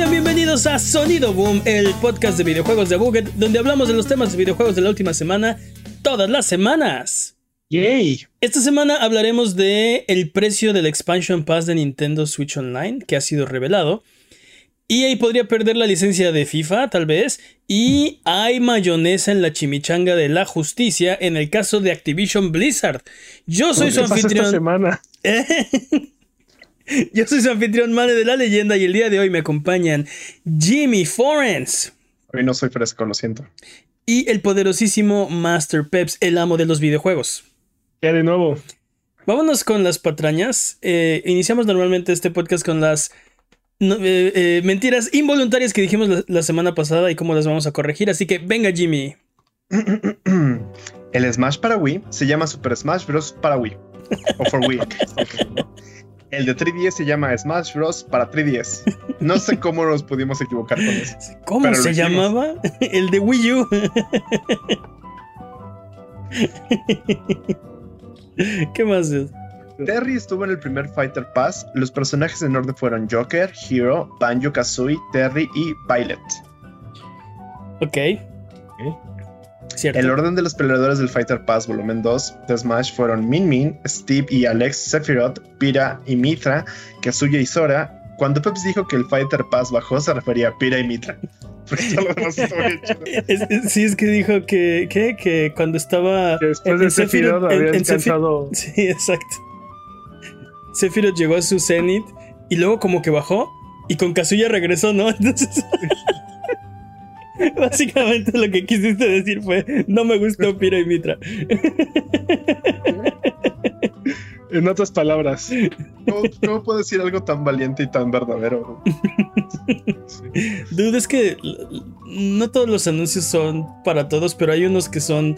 Sean bienvenidos a Sonido Boom, el podcast de videojuegos de Buget, donde hablamos de los temas de videojuegos de la última semana, todas las semanas. Yay. Esta semana hablaremos de el precio del expansion pass de Nintendo Switch Online, que ha sido revelado. Y ahí podría perder la licencia de FIFA, tal vez. Y hay mayonesa en la chimichanga de la justicia en el caso de Activision Blizzard. Yo soy su anfitrión. Esta semana? Yo soy su anfitrión Mane de la leyenda y el día de hoy me acompañan Jimmy Forens. Hoy no soy fresco, lo siento. Y el poderosísimo Master Peps, el amo de los videojuegos. ¿Qué de nuevo? Vámonos con las patrañas. Eh, iniciamos normalmente este podcast con las eh, eh, mentiras involuntarias que dijimos la, la semana pasada y cómo las vamos a corregir. Así que venga, Jimmy. El Smash para Wii se llama Super Smash Bros. para Wii. O for Wii. El de 3DS se llama Smash Bros. para 3DS. No sé cómo nos pudimos equivocar con eso. ¿Cómo se llamaba? El de Wii U. ¿Qué más es? Terry estuvo en el primer Fighter Pass. Los personajes en orden fueron Joker, Hero, Banjo Kazooie, Terry y Violet. Ok. Cierto. El orden de los peleadores del Fighter Pass Volumen 2 de Smash fueron Min Min, Steve y Alex, Sephiroth, Pira y Mitra, Kazuya y Sora. Cuando Peps dijo que el Fighter Pass bajó, se refería a Pira y Mitra. Sí, es que dijo que, que, que cuando estaba. Que después en- de en Sephiroth en- había en. Sí, exacto. Sephiroth llegó a su cenit y luego como que bajó y con Kazuya regresó, ¿no? Entonces. Básicamente lo que quisiste decir fue: No me gustó Pira y Mitra. En otras palabras, ¿Cómo, cómo puedo decir algo tan valiente y tan verdadero? Dude, es que no todos los anuncios son para todos, pero hay unos que son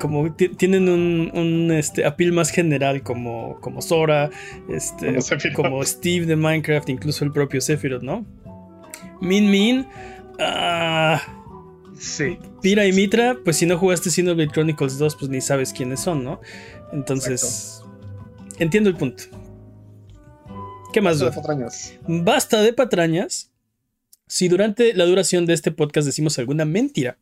como ti- tienen un, un, este appeal más general como como Sora, este Como como Steve de Minecraft, incluso el propio Sephiroth, ¿no? Min Min ah, Sí. Pira y Mitra, pues si no jugaste Xenoblade Chronicles 2, pues ni sabes quiénes son, ¿no? Entonces, entiendo el punto. ¿Qué más? dude? Basta de patrañas. Si durante la duración de este podcast decimos alguna mentira,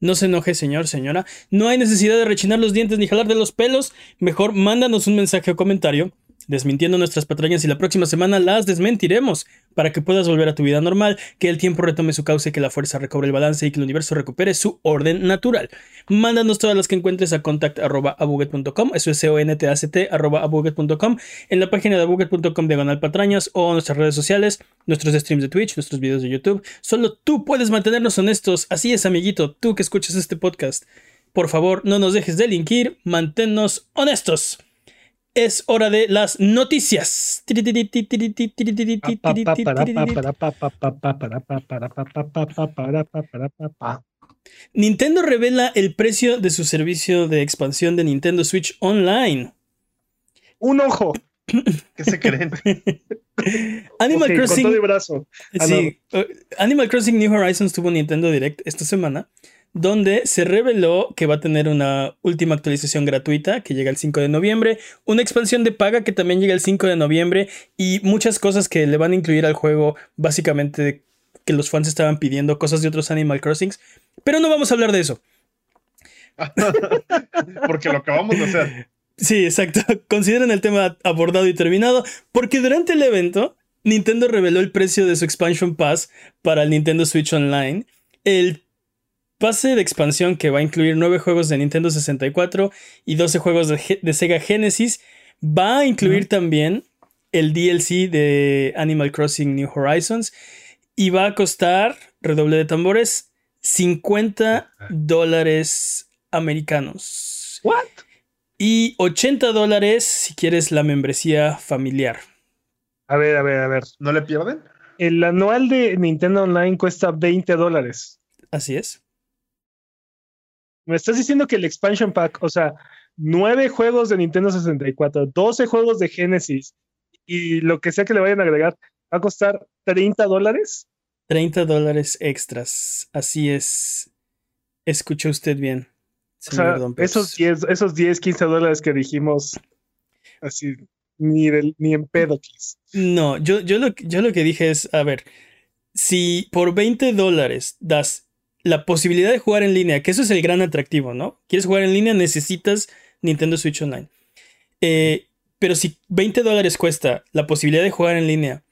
no se enoje, señor, señora. No hay necesidad de rechinar los dientes ni jalar de los pelos. Mejor mándanos un mensaje o comentario desmintiendo nuestras patrañas y la próxima semana las desmentiremos para que puedas volver a tu vida normal, que el tiempo retome su cauce, que la fuerza recobre el balance y que el universo recupere su orden natural. Mándanos todas las que encuentres a contact.abuget.com, eso es c-o-n-t-a-c-t arroba abuget.com, en la página de abuget.com diagonal patrañas o nuestras redes sociales, nuestros streams de Twitch, nuestros videos de YouTube. Solo tú puedes mantenernos honestos. Así es, amiguito, tú que escuchas este podcast. Por favor, no nos dejes delinquir, manténnos honestos. Es hora de las noticias. Nintendo revela el precio de su servicio de expansión de Nintendo Switch Online. un ojo. ¿Qué se creen? Animal con Crossing todo brazo. Ah, Sí, uh, Animal Crossing New Horizons tuvo Nintendo Direct esta semana, donde se reveló que va a tener una última actualización gratuita que llega el 5 de noviembre, una expansión de paga que también llega el 5 de noviembre y muchas cosas que le van a incluir al juego, básicamente que los fans estaban pidiendo, cosas de otros Animal Crossings. Pero no vamos a hablar de eso. Porque lo acabamos de hacer. Sí, exacto. Consideren el tema abordado y terminado, porque durante el evento, Nintendo reveló el precio de su Expansion Pass para el Nintendo Switch Online. El pase de expansión que va a incluir 9 juegos de Nintendo 64 y 12 juegos de, Sega Genesis va a incluir también el DLC de Animal Crossing New Horizons y va a costar, redoble de tambores, 50 dólares americanos. What? Y 80 dólares si quieres la membresía familiar. A ver, a ver, a ver. ¿No le pierden? El anual de Nintendo Online cuesta 20 dólares. Así es. Me estás diciendo que el expansion pack, o sea, nueve juegos de Nintendo 64, 12 juegos de Genesis y lo que sea que le vayan a agregar, va a costar 30 dólares. 30 dólares extras. Así es. Escucha usted bien. O sea, esos 10, esos 10, 15 dólares que dijimos, así, ni, ni en pedo, No, yo, yo, lo, yo lo que dije es, a ver, si por 20 dólares das la posibilidad de jugar en línea, que eso es el gran atractivo, ¿no? Quieres jugar en línea, necesitas Nintendo Switch Online. Eh, pero si 20 dólares cuesta la posibilidad de jugar en línea,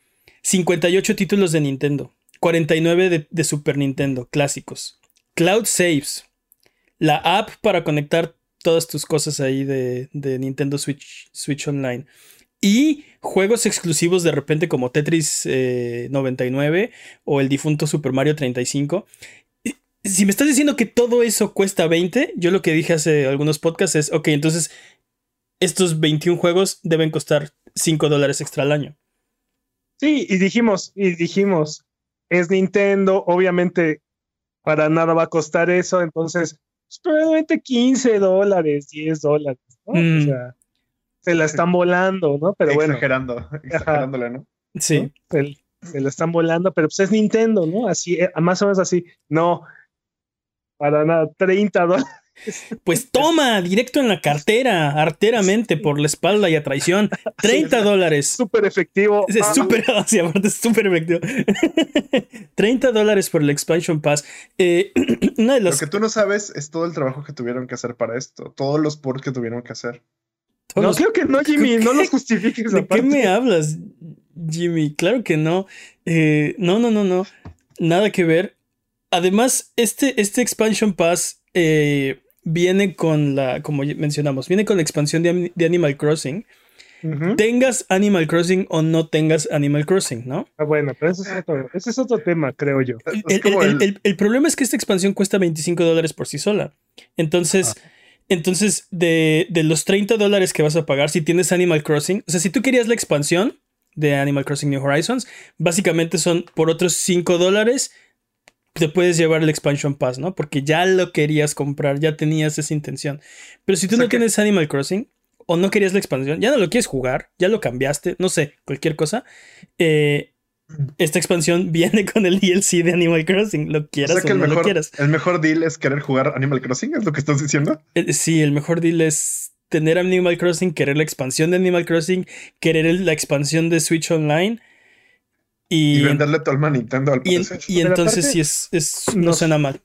58 títulos de Nintendo, 49 de, Super Nintendo clásicos, Cloud Saves, la app para conectar todas tus cosas ahí de, Nintendo Switch, Switch Online. Y juegos exclusivos de repente como Tetris 99 eh, o el difunto Super Mario 35. Si me estás diciendo que todo eso cuesta 20, yo lo que dije hace algunos podcasts es, ok, entonces estos 21 juegos deben costar 5 dólares extra al año. Sí, y dijimos, y dijimos, es Nintendo, obviamente para nada va a costar eso, entonces pues, probablemente 15 dólares, 10 dólares, ¿no? O mm. sea, se la están volando, ¿no? Pero bueno. Exagerando, exagerándola, ¿no? Sí. Se, la están volando, pero pues es Nintendo, ¿no? Así, eh, más o menos así. No, para nada, 30 dólares. Pues toma, directo en la cartera, arteramente, por la espalda y a traición. 30 dólares. Súper efectivo. Es súper, sí, aparte es súper efectivo. 30 dólares por el Expansion Pass. Eh, Lo que tú no sabes es todo el trabajo que tuvieron que hacer para esto. Todos los ports que tuvieron que hacer. no, creo que no, Jimmy. No los justifiques. ¿De qué me hablas, Jimmy? Claro que no. Eh, no, no, no, no. Nada que ver. Además, este, este Expansion Pass... Eh, viene con la, como mencionamos, viene con la expansión de, Animal Crossing. Tengas Animal Crossing o no tengas Animal Crossing, ¿no? Ah, bueno, pero ese es otro, ese es otro tema, creo yo. El, problema es que esta expansión cuesta 25 dólares por sí sola. Entonces, ah. entonces de, de, los 30 dólares que vas a pagar, si tienes Animal Crossing, o sea, si tú querías la expansión de Animal Crossing New Horizons, básicamente son por otros 5 dólares te puedes llevar el expansion pass, ¿no? Porque ya lo querías comprar, ya tenías esa intención. Pero si tú no tienes Animal Crossing o no querías la expansión, ya no lo quieres jugar, ya lo cambiaste, no sé, cualquier cosa, eh, esta expansión viene con el DLC de Animal Crossing, lo quieras o, el no mejor, lo quieras. El mejor deal es querer jugar Animal Crossing, ¿es lo que estás diciendo? Eh, sí, el mejor deal es tener Animal Crossing, querer la expansión de Animal Crossing, querer la expansión de Switch Online y, venderle todo el Nintendo al Y, y entonces sí es, no suena mal.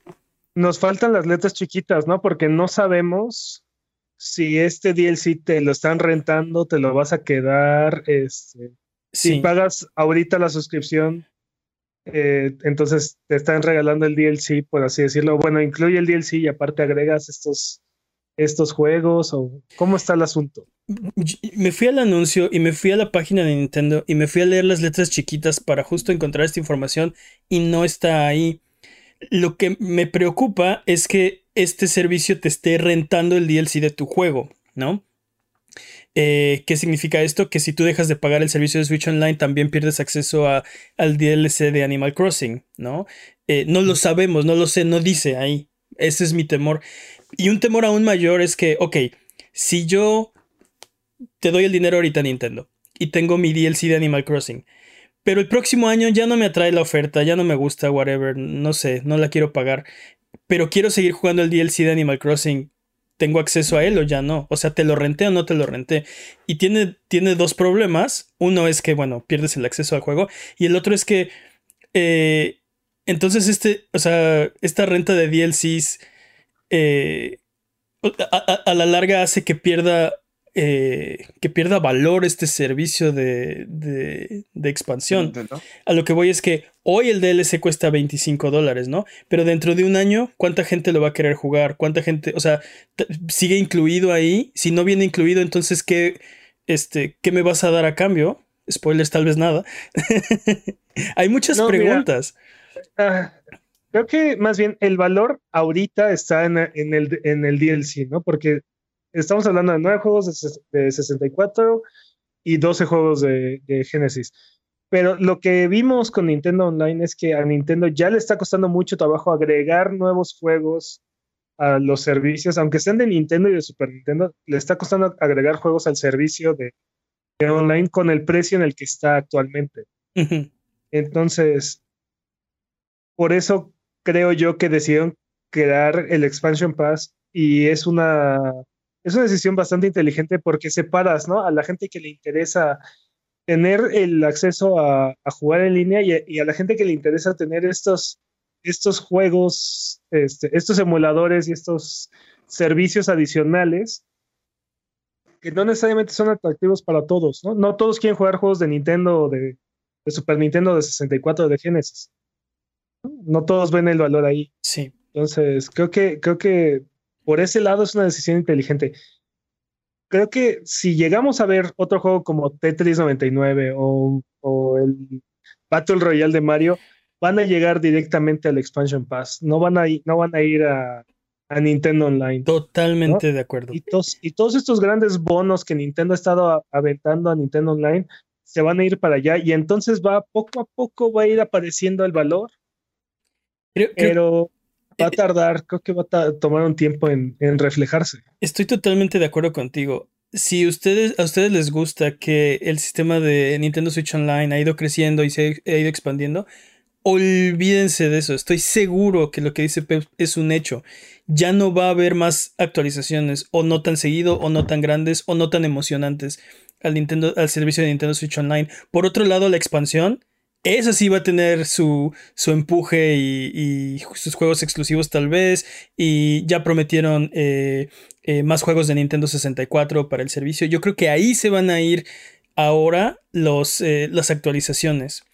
Nos faltan las letras chiquitas, ¿no? Porque no sabemos si este DLC te lo están rentando, te lo vas a quedar. Este, Si pagas ahorita la suscripción, eh, entonces te están regalando el DLC, por así decirlo. Bueno, incluye el DLC y aparte agregas estos, estos juegos o cómo está el asunto me fui al anuncio y me fui a la página de Nintendo y me fui a leer las letras chiquitas para justo encontrar esta información y no está ahí. Lo que me preocupa es que este servicio te esté rentando el DLC de tu juego, ¿no? Eh, ¿Qué significa esto? Que si tú dejas de pagar el servicio de Switch Online, también pierdes acceso a, al DLC de Animal Crossing, ¿no? Eh, no lo sabemos, no lo sé, no dice ahí. Ese es mi temor. Y un temor aún mayor es que, ok, si yo te doy el dinero ahorita Nintendo y tengo mi DLC de Animal Crossing. Pero el próximo año ya no me atrae la oferta, ya no me gusta, whatever, no sé, no la quiero pagar. Pero quiero seguir jugando el DLC de Animal Crossing. ¿Tengo acceso a él o ya no? O sea, ¿te lo renté o no te lo renté? Y tiene, tiene dos problemas. Uno es que, bueno, pierdes el acceso al juego. Y el otro es que, eh, entonces, este, o sea, esta renta de DLCs eh, a, la larga hace que pierda eh, que pierda valor este servicio de, de, expansión. A lo que voy es que hoy el DLC cuesta 25 dólares, ¿no? Pero dentro de un año, ¿cuánta gente lo va a querer jugar? ¿Cuánta gente, o sea, sigue incluido ahí? Si no viene incluido, entonces, ¿qué, este, ¿qué me vas a dar a cambio? Spoilers, tal vez nada. Hay muchas preguntas. Ah, creo que más bien el valor ahorita está en, en, el, en el DLC, ¿no? Porque estamos hablando de nueve juegos de, 64 y 12 juegos de, Genesis. Pero lo que vimos con Nintendo Online es que a Nintendo ya le está costando mucho trabajo agregar nuevos juegos a los servicios, aunque sean de Nintendo y de Super Nintendo, le está costando agregar juegos al servicio de, online con el precio en el que está actualmente. Entonces, por eso creo yo que decidieron crear el Expansion Pass y es una es una decisión bastante inteligente porque separas, ¿no? A la gente que le interesa tener el acceso a, jugar en línea y, a la gente que le interesa tener estos, estos juegos, este, estos emuladores y estos servicios adicionales que no necesariamente son atractivos para todos, ¿no? No todos quieren jugar juegos de Nintendo o de, Super Nintendo de 64 de Genesis. ¿no? todos ven el valor ahí. Sí. Entonces, creo que, creo que por ese lado es una decisión inteligente. Creo que si llegamos a ver otro juego como Tetris 99 o, o el Battle Royale de Mario, van a llegar directamente al Expansion Pass. No van a, no van a ir a, a Nintendo Online. Totalmente de acuerdo. Y todos estos grandes bonos que Nintendo ha estado aventando a Nintendo Online se van a ir para allá y entonces va poco a poco va a ir apareciendo el valor. pero va a tardar, creo que va a tomar un tiempo en, reflejarse. Estoy totalmente de acuerdo contigo. Si ustedes, a ustedes les gusta que el sistema de Nintendo Switch Online ha ido creciendo y se ha ido expandiendo, olvídense de eso. Estoy seguro que lo que dice Pep es un hecho. Ya no va a haber más actualizaciones, o no tan seguido, o no tan grandes, o no tan emocionantes al, Nintendo, al servicio de Nintendo Switch Online. Por otro lado, la expansión, esa sí va a tener su, su empuje y, sus juegos exclusivos tal vez. Y ya prometieron eh, eh, más juegos de Nintendo 64 para el servicio. Yo creo que ahí se van a ir ahora los, eh, las actualizaciones.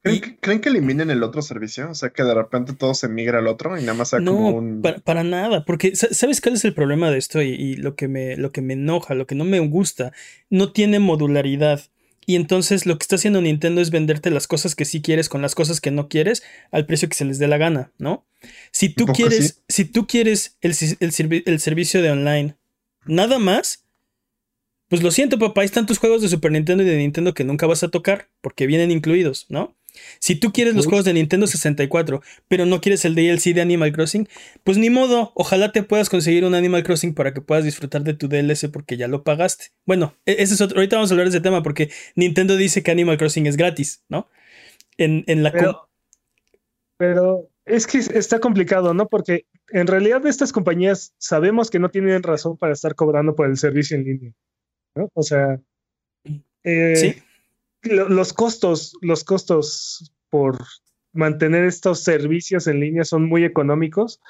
¿Creen, que, eliminen el otro servicio? O sea, que de repente todo se migra al otro y nada más sea como un. Para, nada, porque ¿sabes cuál es el problema de esto? Y, lo, que me, lo que me enoja, lo que no me gusta, no tiene modularidad. Y entonces lo que está haciendo Nintendo es venderte las cosas que sí quieres con las cosas que no quieres al precio que se les dé la gana, ¿no? Si tú quieres, si tú quieres el, el servicio de online, nada más, pues lo siento, papá, hay están tus juegos de Super Nintendo y de Nintendo que nunca vas a tocar porque vienen incluidos, ¿no? Si tú quieres los juegos de Nintendo 64, pero no quieres el DLC de Animal Crossing, pues ni modo, ojalá te puedas conseguir un Animal Crossing para que puedas disfrutar de tu DLC porque ya lo pagaste. Bueno, e-, ese es otro, ahorita vamos a hablar de ese tema porque Nintendo dice que Animal Crossing es gratis, ¿no? En, la... Pero, pero es que está complicado, ¿no? Porque en realidad estas compañías sabemos que no tienen razón para estar cobrando por el servicio en línea, ¿no? O sea... Eh, sí los costos, los costos por mantener estos servicios en línea son muy económicos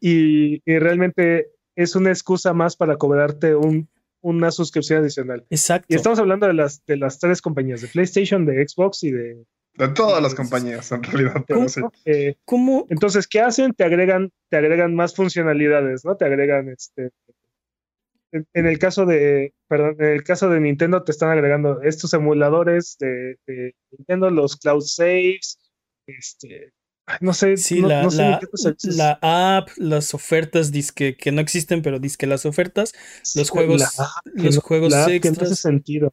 y, realmente es una excusa más para cobrarte una suscripción adicional. Exacto. Y estamos hablando de las, de las tres compañías, de PlayStation, de Xbox y de... De todas las compañías, en realidad. Eh, ¿Cómo? Entonces, ¿qué hacen? Te agregan, te agregan más funcionalidades, ¿no? Te agregan este, en, el caso de, perdón, en el caso de Nintendo te están agregando estos emuladores de, Nintendo, los cloud saves, este, no sé, sí, la, la, app, las ofertas disque que no existen, pero disque las ofertas, los juegos, los juegos extras. no sentido.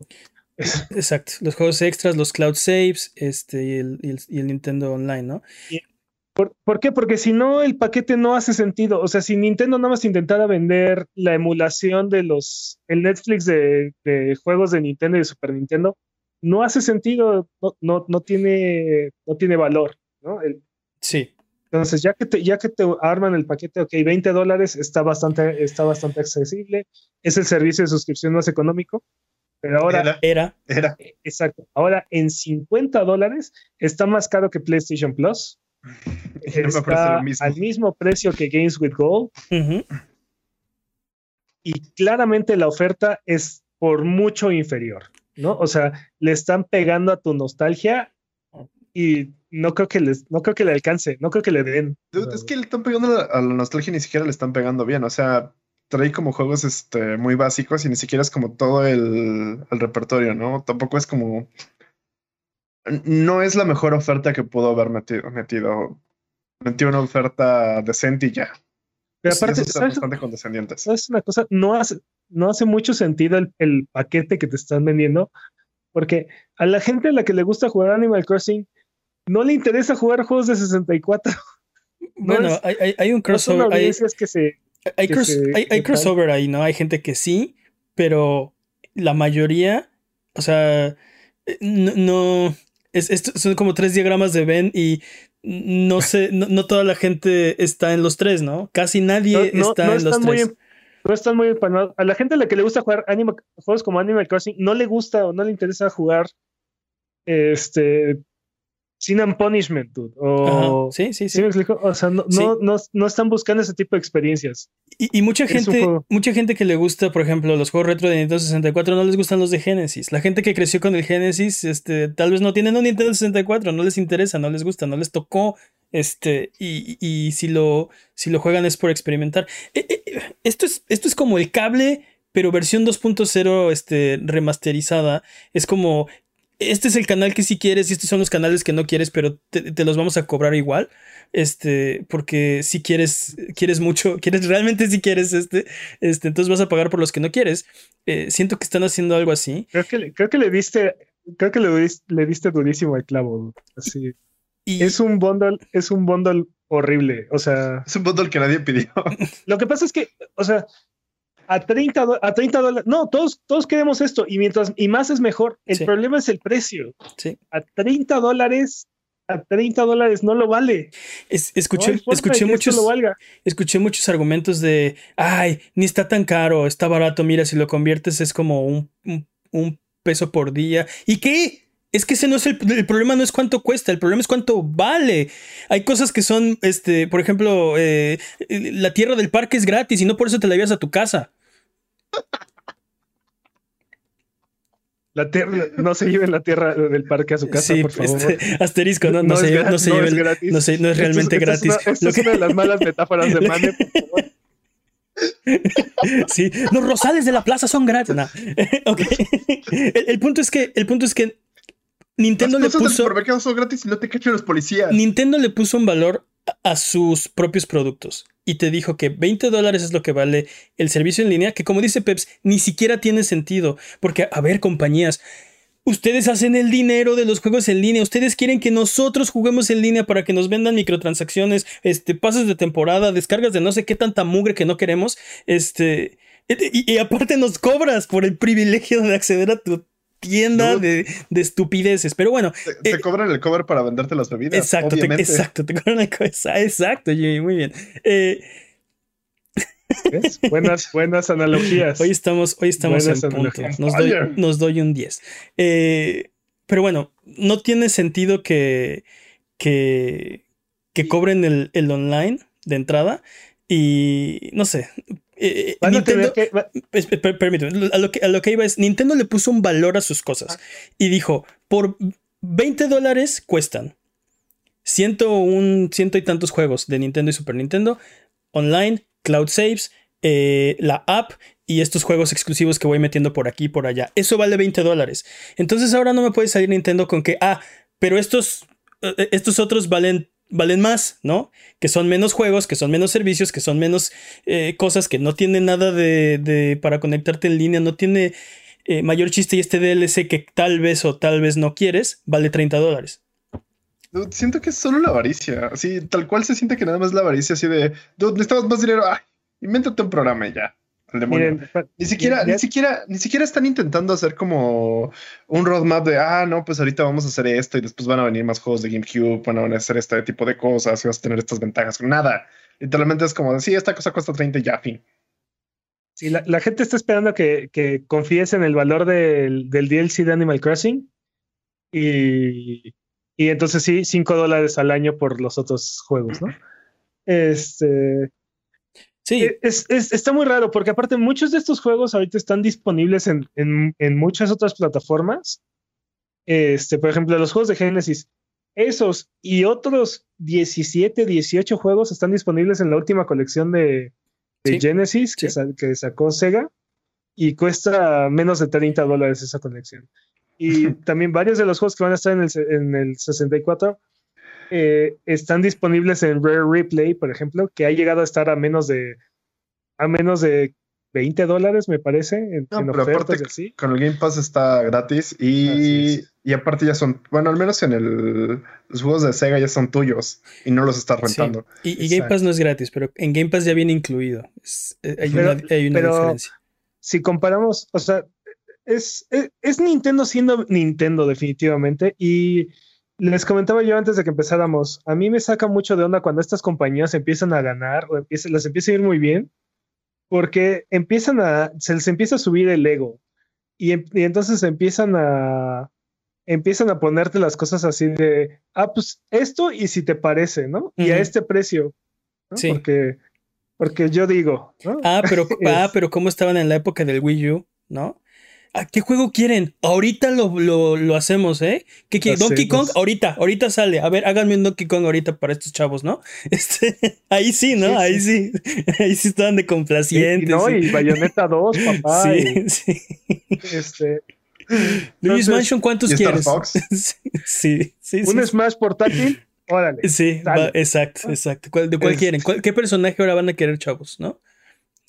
Exacto, los juegos extras, los cloud saves, este y el, y el, Nintendo Online, ¿no? ¿Por, qué? Porque si no, el paquete no hace sentido. O sea, si Nintendo nada más intentara vender la emulación de los, el Netflix de, juegos de Nintendo y de Super Nintendo, no hace sentido, no, no, tiene, no tiene valor, ¿no? sí. Entonces, ya que, te, ya que te arman el paquete, ok, 20 dólares está bastante, está bastante accesible, es el servicio de suscripción más económico, pero ahora era, era. Exacto. Ahora en 50 dólares está más caro que PlayStation Plus está al mismo precio que Games with Gold. Y claramente la oferta es por mucho inferior, ¿no? O sea, le están pegando a tu nostalgia y no creo que les, no creo que le alcance, no creo que le den. es que le están pegando a la nostalgia y ni siquiera le están pegando bien. O sea, trae como juegos este, muy básicos y ni siquiera es como todo el, el repertorio, ¿no? Tampoco es como no es la mejor oferta que pudo haber metido. Metido, metió una oferta decente y ya. Pero aparte, es bastante condescendientes. ¿Sabes una cosa? No hace, no hace mucho sentido el, paquete que te están vendiendo, porque a la gente a la que le gusta jugar Animal Crossing no le interesa jugar juegos de 64. bueno, hay, un crossover. hay, que se, hay, crossover ahí, ¿no? Hay gente que sí, pero la mayoría, o sea, no son como tres diagramas de Ben y no sé, no, toda la gente está en los tres, ¿no? Casi nadie está en los tres. no están muy A la gente a la que le gusta jugar juegos como Animal Crossing, no le gusta o no le interesa jugar este Sin and Punishment, dude. O, sí, sí, sí. O sea, no, no, no, están buscando ese tipo de experiencias. Y, mucha gente, mucha gente que le gusta, por ejemplo, los juegos retro de Nintendo 64, no les gustan los de Genesis. La gente que creció con el Genesis, este, tal vez no tienen un Nintendo 64, no les interesa, no les gusta, no les tocó. Este, y, y si lo, si lo juegan es por experimentar. Eh, eh, esto, es, esto es como el cable pero versión 2.0 este, remasterizada. Es como este es el canal que sí quieres y estos son los canales que no quieres, pero te, los vamos a cobrar igual. Este, porque si quieres, quieres mucho, quieres realmente si quieres este, este, entonces vas a pagar por los que no quieres. Eh, siento que están haciendo algo así. Creo que, creo que le diste, creo que le diste, le diste durísimo al clavo. Así. Y... Es un bundle, es un bundle horrible. O sea. Es un bundle que nadie pidió. Lo que pasa es que, o sea, a 30, a 30 dólares. No, todos, todos queremos esto y mientras y más es mejor. El problema es el precio. Sí. A 30 dólares, a 30 dólares no lo vale. escuché, escuché muchos, escuché muchos argumentos de, ay, ni está tan caro, está barato, mira, si lo conviertes es como un, un, peso por día. ¿Y qué? Es que ese no es el, el, problema, no es cuánto cuesta, el problema es cuánto vale. Hay cosas que son, este, por ejemplo, eh, la tierra del parque es gratis y no por eso te la llevas a tu casa. La tierra, no se lleven la tierra del parque a su casa, por favor. Este, asterisco, no, no, se, lleve, no se no, es gratis. no, se, no es realmente gratis. Esto es, una, de las malas metáforas de Mane, por favor. Sí, los rosales de la plaza son gratis. okay. el, punto es que, el punto es que Nintendo le puso. son gratis y no te cachan los policías. Nintendo le puso un valor a sus propios productos y te dijo que 20 dólares es lo que vale el servicio en línea, que como dice Peps, ni siquiera tiene sentido, porque, a ver, compañías, ustedes hacen el dinero de los juegos en línea, ustedes quieren que nosotros juguemos en línea para que nos vendan microtransacciones, este, pases de temporada, descargas de no sé qué tanta mugre que no queremos, este... Y, y aparte nos cobras por el privilegio de acceder a tu tienda de, estupideces. Pero bueno. Te, eh, cobran el cover para venderte las bebidas. Exacto, te, exacto, te cobran el cover. Exacto, Jimmy, muy bien. Eh, buenas, buenas analogías. Hoy estamos, hoy estamos en punto. Nos doy, un 10. Eh, pero bueno, no tiene sentido que, que, que cobren el, el online de entrada. Y no sé, eh, Nintendo, permíteme, a lo, que, a lo que iba es, Nintendo le puso un valor a sus cosas y dijo, por 20 dólares cuestan ciento, un, ciento y tantos juegos de Nintendo y Super Nintendo, online, cloud saves, eh, la app y estos juegos exclusivos que voy metiendo por aquí y por allá. Eso vale 20 dólares. Entonces ahora no me puede salir Nintendo con que, ah, pero estos, eh, estos otros valen valen más, ¿no? Que son menos juegos, que son menos servicios, que son menos eh, cosas, que no tiene nada de, para conectarte en línea, no tiene eh, mayor chiste y este DLC que tal vez o tal vez no quieres, vale 30 dólares. Siento que es solo la avaricia, así, tal cual se siente que nada más la avaricia, así de, dude, necesitamos más dinero, ay, invéntate un programa y ya ni siquiera, ni siquiera, ni siquiera están intentando hacer como un roadmap de ah, no, pues ahorita vamos a hacer esto y después van a venir más juegos de GameCube, van a hacer este tipo de cosas y vas a tener estas ventajas. Nada. Literalmente es como sí, esta cosa cuesta 30 y ya, fin. Sí, la, gente está esperando que, que confíes en el valor del, del DLC de Animal Crossing. Y, y entonces sí, 5 dólares al año por los otros juegos, ¿no? Este. Sí. Eh, es, está muy raro porque aparte muchos de estos juegos ahorita están disponibles en, muchas otras plataformas. Este, por ejemplo, los juegos de Genesis, esos y otros 17, 18 juegos están disponibles en la última colección de, Genesis que, que, sacó Sega y cuesta menos de 30 dólares esa colección. Y también varios de los juegos que van a estar en el, en el 64 eh, están disponibles en Rare Replay, por ejemplo, que ha llegado a estar a menos de a menos de 20 dólares, me parece, en, Con el Game Pass está gratis y, y, aparte ya son, bueno, al menos en el, los juegos de Sega ya son tuyos y no los estás rentando. Y, Game Pass no es gratis, pero en Game Pass ya viene incluido. Eh, hay, una, hay una diferencia. Si comparamos, o sea, es, es Nintendo siendo Nintendo definitivamente y les comentaba yo antes de que empezáramos, a mí me saca mucho de onda cuando estas compañías empiezan a ganar o empiezan, las empieza a ir muy bien porque empiezan a, se les empieza a subir el ego y, em, entonces empiezan a, empiezan a ponerte las cosas así de, ah, pues esto y si te parece, ¿no? Y a este precio. Sí. Porque, porque yo digo. Ah, pero, ah, pero ¿cómo estaban en la época del Wii U? ¿No? Qué juego quieren? Ahorita lo, hacemos, ¿eh? ¿Qué quieren? Donkey Kong, ahorita, ahorita sale. A ver, háganme un Donkey Kong ahorita para estos chavos, ¿no? Este, ahí sí, ¿no? ahí sí. Ahí sí estaban de complacientes. no, y Bayonetta 2, papá. Sí, sí. Este. Luis Mansion, ¿cuántos quieres? sí, sí, ¿Un Smash portátil? Órale. Sí, exacto, exacto. ¿De cuál quieren? ¿Qué personaje ahora van a querer, chavos? ¿No?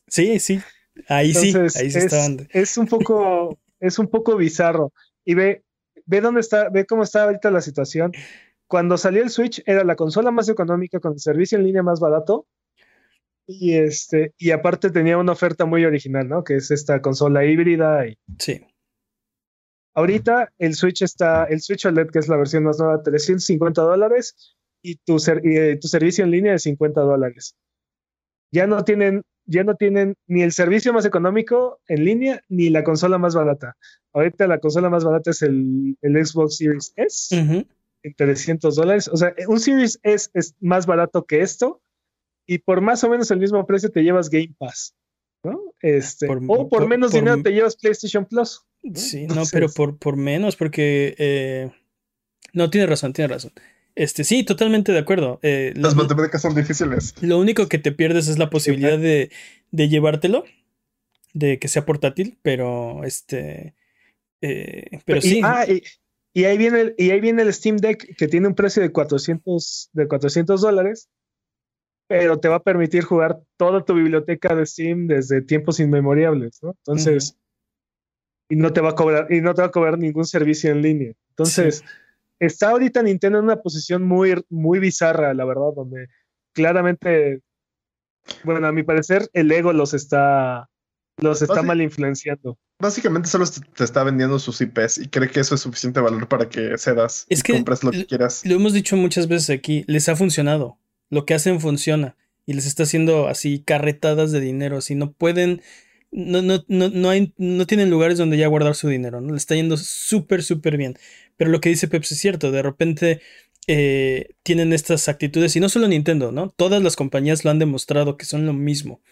Sí, sí. Ahí sí, ahí sí es, Es un poco, es un poco bizarro. Y ve, ve dónde está, ve cómo está ahorita la situación. Cuando salió el Switch era la consola más económica con el servicio en línea más barato. Y este, y aparte tenía una oferta muy original, ¿no? Que es esta consola híbrida. Y... Sí. Ahorita el Switch está, el Switch OLED, que es la versión más nueva, 350 dólares y tu, y, eh, tu servicio en línea de 50 dólares. Ya no tienen ya no tienen ni el servicio más económico en línea ni la consola más barata. Ahorita la consola más barata es el, Xbox Series S, en 300 dólares. O sea, un Series S es más barato que esto y por más o menos el mismo precio te llevas Game Pass. ¿no? Este, o por, menos dinero te llevas PlayStation Plus. Sí, no, pero por, por menos, porque eh, no, tiene razón, tiene razón. Este, sí, totalmente de acuerdo. Eh, Las matemáticas son difíciles. Lo único que te pierdes es la posibilidad de, llevártelo, de que sea portátil, pero este. Eh, pero sí. Ah, y, ahí viene el, y ahí viene el Steam Deck que tiene un precio de 400, de 400 dólares, pero te va a permitir jugar toda tu biblioteca de Steam desde tiempos inmemorables, ¿no? Entonces. Y no te va a cobrar, y no te va a cobrar ningún servicio en línea. Entonces está ahorita Nintendo en una posición muy, muy bizarra, la verdad, donde claramente, bueno, a mi parecer, el ego los está, los está mal influenciando. Básicamente solo te está vendiendo sus IPs y cree que eso es suficiente valor para que cedas y compres lo que quieras. Lo hemos dicho muchas veces aquí, les ha funcionado. Lo que hacen funciona y les está haciendo así carretadas de dinero, así no pueden no, no, no, no, hay, no tienen lugares donde ya guardar su dinero, ¿no? Le está yendo súper, súper bien. Pero lo que dice Pepsi es cierto, de repente eh, tienen estas actitudes, y no solo Nintendo, ¿no? Todas las compañías lo han demostrado que son lo mismo.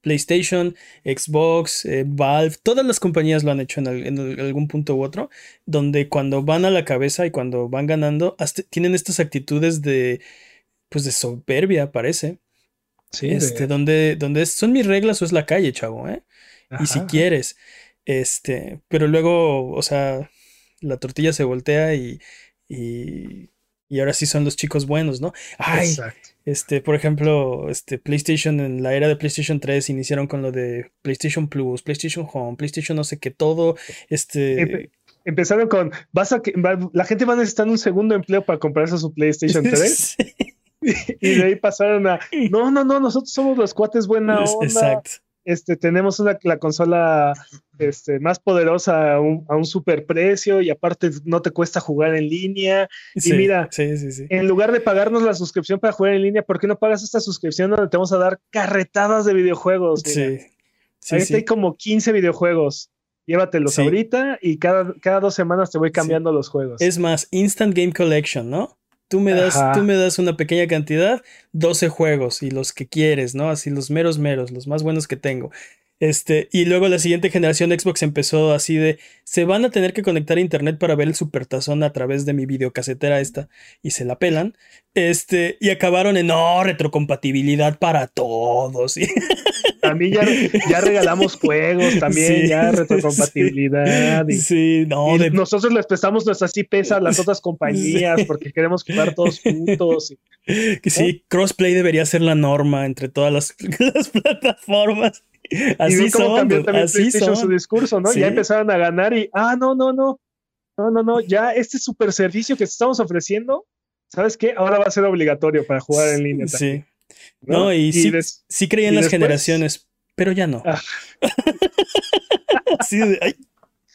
PlayStation, Xbox, eh, Valve, todas las compañías lo han hecho en, algún punto u otro, donde cuando van a la cabeza y cuando van ganando, tienen estas actitudes de, pues de soberbia, parece. Sí, este, donde, donde son mis reglas o es la calle, chavo, ¿eh? Y si quieres, este, pero luego, o sea, la tortilla se voltea y, y, y ahora sí son los chicos buenos, ¿no? Ay, este, por ejemplo, este PlayStation en la era de PlayStation 3 iniciaron con lo de PlayStation Plus, PlayStation Home, PlayStation no sé qué, todo, este... empezaron con, vas a que, la gente va a necesitar un segundo empleo para comprarse su PlayStation 3. y de ahí pasaron a, no, no, no, nosotros somos los cuates buena onda. Exacto este, tenemos una, la consola este, más poderosa a un, a super precio y aparte no te cuesta jugar en línea. y mira, en lugar de pagarnos la suscripción para jugar en línea, ¿por qué no pagas esta suscripción donde te vamos a dar carretadas de videojuegos? Sí. Ahorita hay como 15 videojuegos. Llévatelos ahorita y cada, cada dos semanas te voy cambiando los juegos. Es más, Instant Game Collection, ¿no? Tú me, das, tú me das una pequeña cantidad, 12 juegos y los que quieres, ¿no? Así los meros meros, los más buenos que tengo. Este, y luego la siguiente generación de Xbox empezó así de, se van a tener que conectar a internet para ver el supertazón a través de mi videocasetera esta, y se la pelan. Este, y acabaron en, no, retrocompatibilidad para todos. También ya, ya regalamos juegos, también ya retrocompatibilidad. sí, no. Nosotros les prestamos nuestras IPs a las otras compañías porque queremos jugar todos juntos. Sí, crossplay debería ser la norma entre todas las, las plataformas. Así y cómo cambió también así su discurso, ¿no? Ya empezaron a ganar y, ah, no, no, no, no, no, no, ya este super servicio que estamos ofreciendo, ¿sabes qué? Ahora va a ser obligatorio para jugar en línea. Sí. ¿no? y, sí, sí creía en las generaciones, pero ya no. Ah.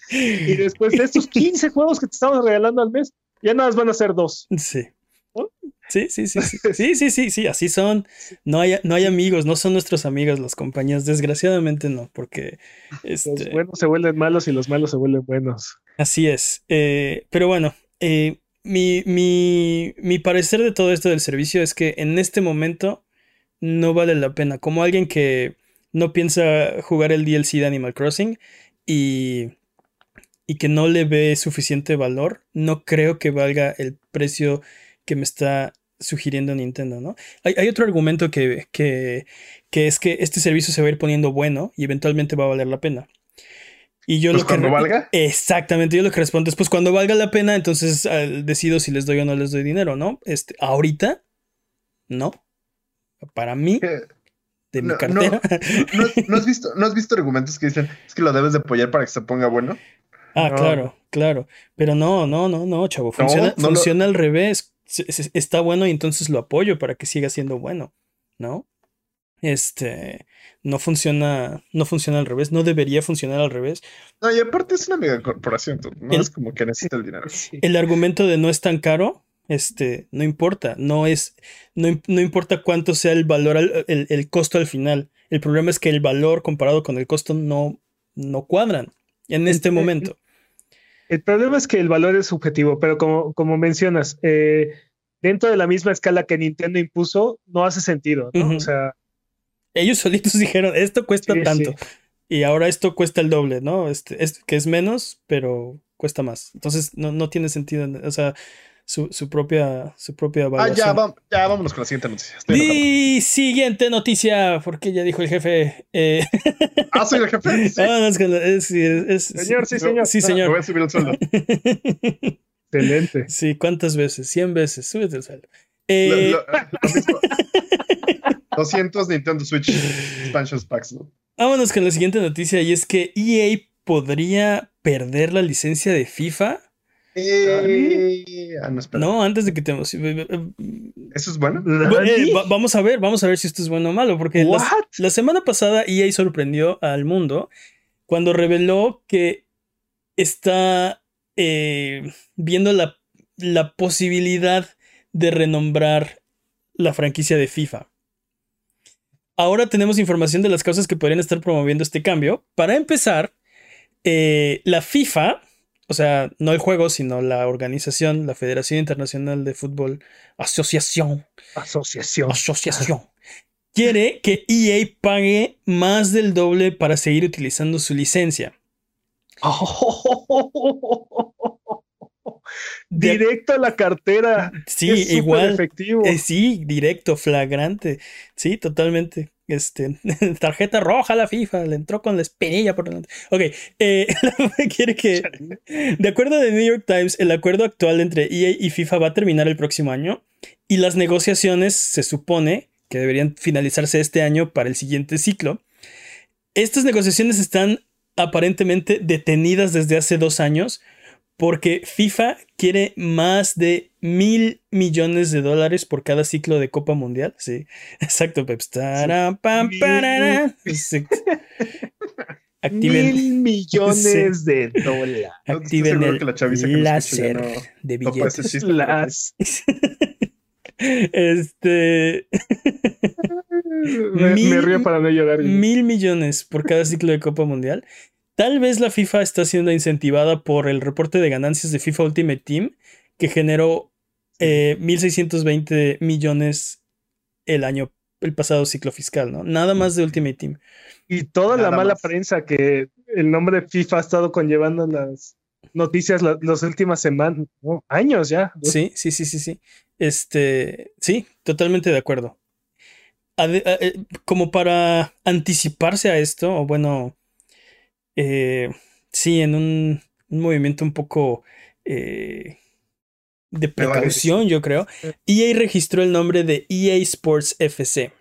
Y después de estos 15 juegos que te estamos regalando al mes, ya nada más van a ser dos. Sí. Sí, sí, sí, sí, sí, sí, sí, sí, así son. No hay, no hay amigos, no son nuestros amigos las compañías, desgraciadamente no, porque... Este... Los buenos se vuelven malos y los malos se vuelven buenos. Así es, eh, pero bueno, eh, mi, mi, mi parecer de todo esto del servicio es que en este momento no vale la pena. Como alguien que no piensa jugar el DLC de Animal Crossing y, y que no le ve suficiente valor, no creo que valga el precio que me está sugiriendo Nintendo, ¿no? Hay, otro argumento que, que, que, es que este servicio se va a ir poniendo bueno y eventualmente va a valer la pena. Y yo pues lo que cuando valga. Exactamente, yo lo que respondo es pues cuando valga la pena, entonces decido si les doy o no les doy dinero, ¿no? Este, ahorita, no. Para mí, de mi cartera. No, has visto, ¿No has visto argumentos que dicen es que lo debes de apoyar para que se ponga bueno? Ah, claro, claro. Pero no, no, no, no, chavo. Funciona, funciona al revés. Está bueno y entonces lo apoyo para que siga siendo bueno, ¿no? Este no funciona, no funciona al revés, no debería funcionar al revés. No, y aparte es una mega corporación, no es como que necesita el dinero. El argumento de no es tan caro, este, no importa, no es, no, importa cuánto sea el valor, el, costo al final. El problema es que el valor comparado con el costo no, no cuadran en este momento. El problema es que el valor es subjetivo, pero como, como mencionas, eh, dentro de la misma escala que Nintendo impuso, no hace sentido, ¿no? O sea, ellos solitos dijeron, esto cuesta tanto. Y ahora esto cuesta el doble, ¿no? Este, que es menos, pero cuesta más. Entonces no, no tiene sentido. O sea, su, su propia, su propia Ah, ya, ya, vámonos con la siguiente noticia. y siguiente noticia, porque ya dijo el jefe. Eh... Ah, soy el jefe. Ah, es, es, señor, sí, señor. Sí, señor. voy a subir el sueldo. Excelente. Sí, ¿cuántas veces? 100 veces. Súbete el sueldo. Eh... 200 Nintendo Switch expansion packs, ¿no? Vámonos con la siguiente noticia y es que EA podría perder la licencia de FIFA. Eh, ah, no, antes de que te ¿Eso es bueno? Eh, vamos a ver, vamos a ver si esto es bueno o malo, porque la, semana pasada EA sorprendió al mundo cuando reveló que está eh, viendo la, la posibilidad de renombrar la franquicia de FIFA. Ahora tenemos información de las causas que podrían estar promoviendo este cambio. Para empezar, eh, la FIFA, o sea, no el juego, sino la organización, la Federación Internacional de Fútbol, Asociación. Asociación. Asociación. quiere que EA pague más del doble para seguir utilizando su licencia. directo a la cartera. Sí, igual. Efectivo. Eh, sí, directo, flagrante. Sí, totalmente. Este, tarjeta roja a la FIFA, le entró con la espinilla por delante. Ok, eh, quiere que, de acuerdo de New York Times, el acuerdo actual entre EA y FIFA va a terminar el próximo año y las negociaciones se supone que deberían finalizarse este año para el siguiente ciclo. Estas negociaciones están aparentemente detenidas desde hace dos años porque FIFA quiere más de mil millones de dólares por cada ciclo de Copa Mundial. Sí, exacto, Pep. Activen. Mil millones de dólares. Activen el láser de billetes. Las. este. me, me, río para no llorar. Mil millones por cada ciclo de Copa Mundial. Tal vez la FIFA está siendo incentivada por el reporte de ganancias de FIFA Ultimate Team, que generó 1.620 eh, millones el año, el pasado ciclo fiscal, ¿no? Nada más de Ultimate Team. Y toda la mala prensa que el nombre de FIFA ha estado conllevando las noticias las, últimas semanas, años ya. Sí, sí, sí, sí, sí. Este, sí, totalmente de acuerdo. Eh, como para anticiparse a esto, o bueno, eh, sí, en un, movimiento un poco eh, de precaución, yo creo, EA registró el nombre de EA Sports FC.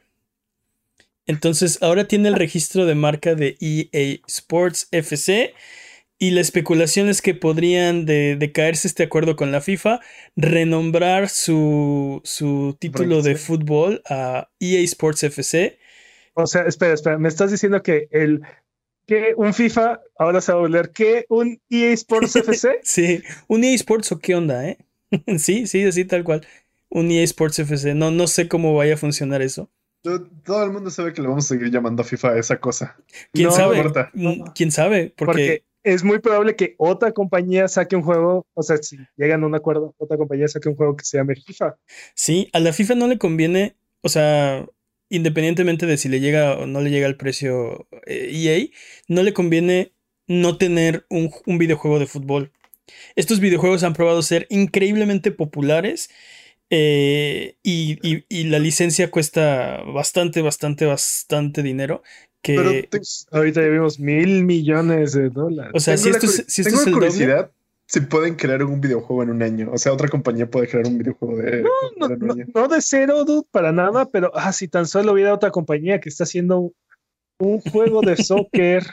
Entonces ahora tiene el registro de marca de EA Sports FC y la especulación es que podrían, de, caerse este acuerdo con la FIFA, renombrar su, su título de fútbol a EA Sports FC. O sea, espera, espera, me estás diciendo que el que un FIFA ahora se va a volver que un EA Sports FC. sí, un EA Sports o qué onda, ¿eh? sí, sí, así tal cual. un EA Sports FC. No, no sé cómo vaya a funcionar eso. Todo el mundo sabe que le vamos a seguir llamando FIFA a esa cosa. ¿Quién sabe? Mm, ¿Quién sabe? Porque... es muy probable que otra compañía saque un juego, o sea, si llegan a un acuerdo, otra compañía saque un juego que se llame FIFA. Sí, a la FIFA no le conviene, o sea, independientemente de si le llega o no le llega el precio EA, eh, e no le conviene no tener un, un videojuego de fútbol. Estos videojuegos han probado ser increíblemente populares eh, y, la licencia cuesta bastante, bastante, bastante dinero. Que... ahorita ya vimos mil millones de dólares. O sea, si esto, es, si esto es el curiosidad si pueden crear un videojuego en un año. O sea, otra compañía puede crear un videojuego de. No, no, no, de cero, dude, para nada, pero ah, si tan solo hubiera otra compañía que está haciendo un juego de soccer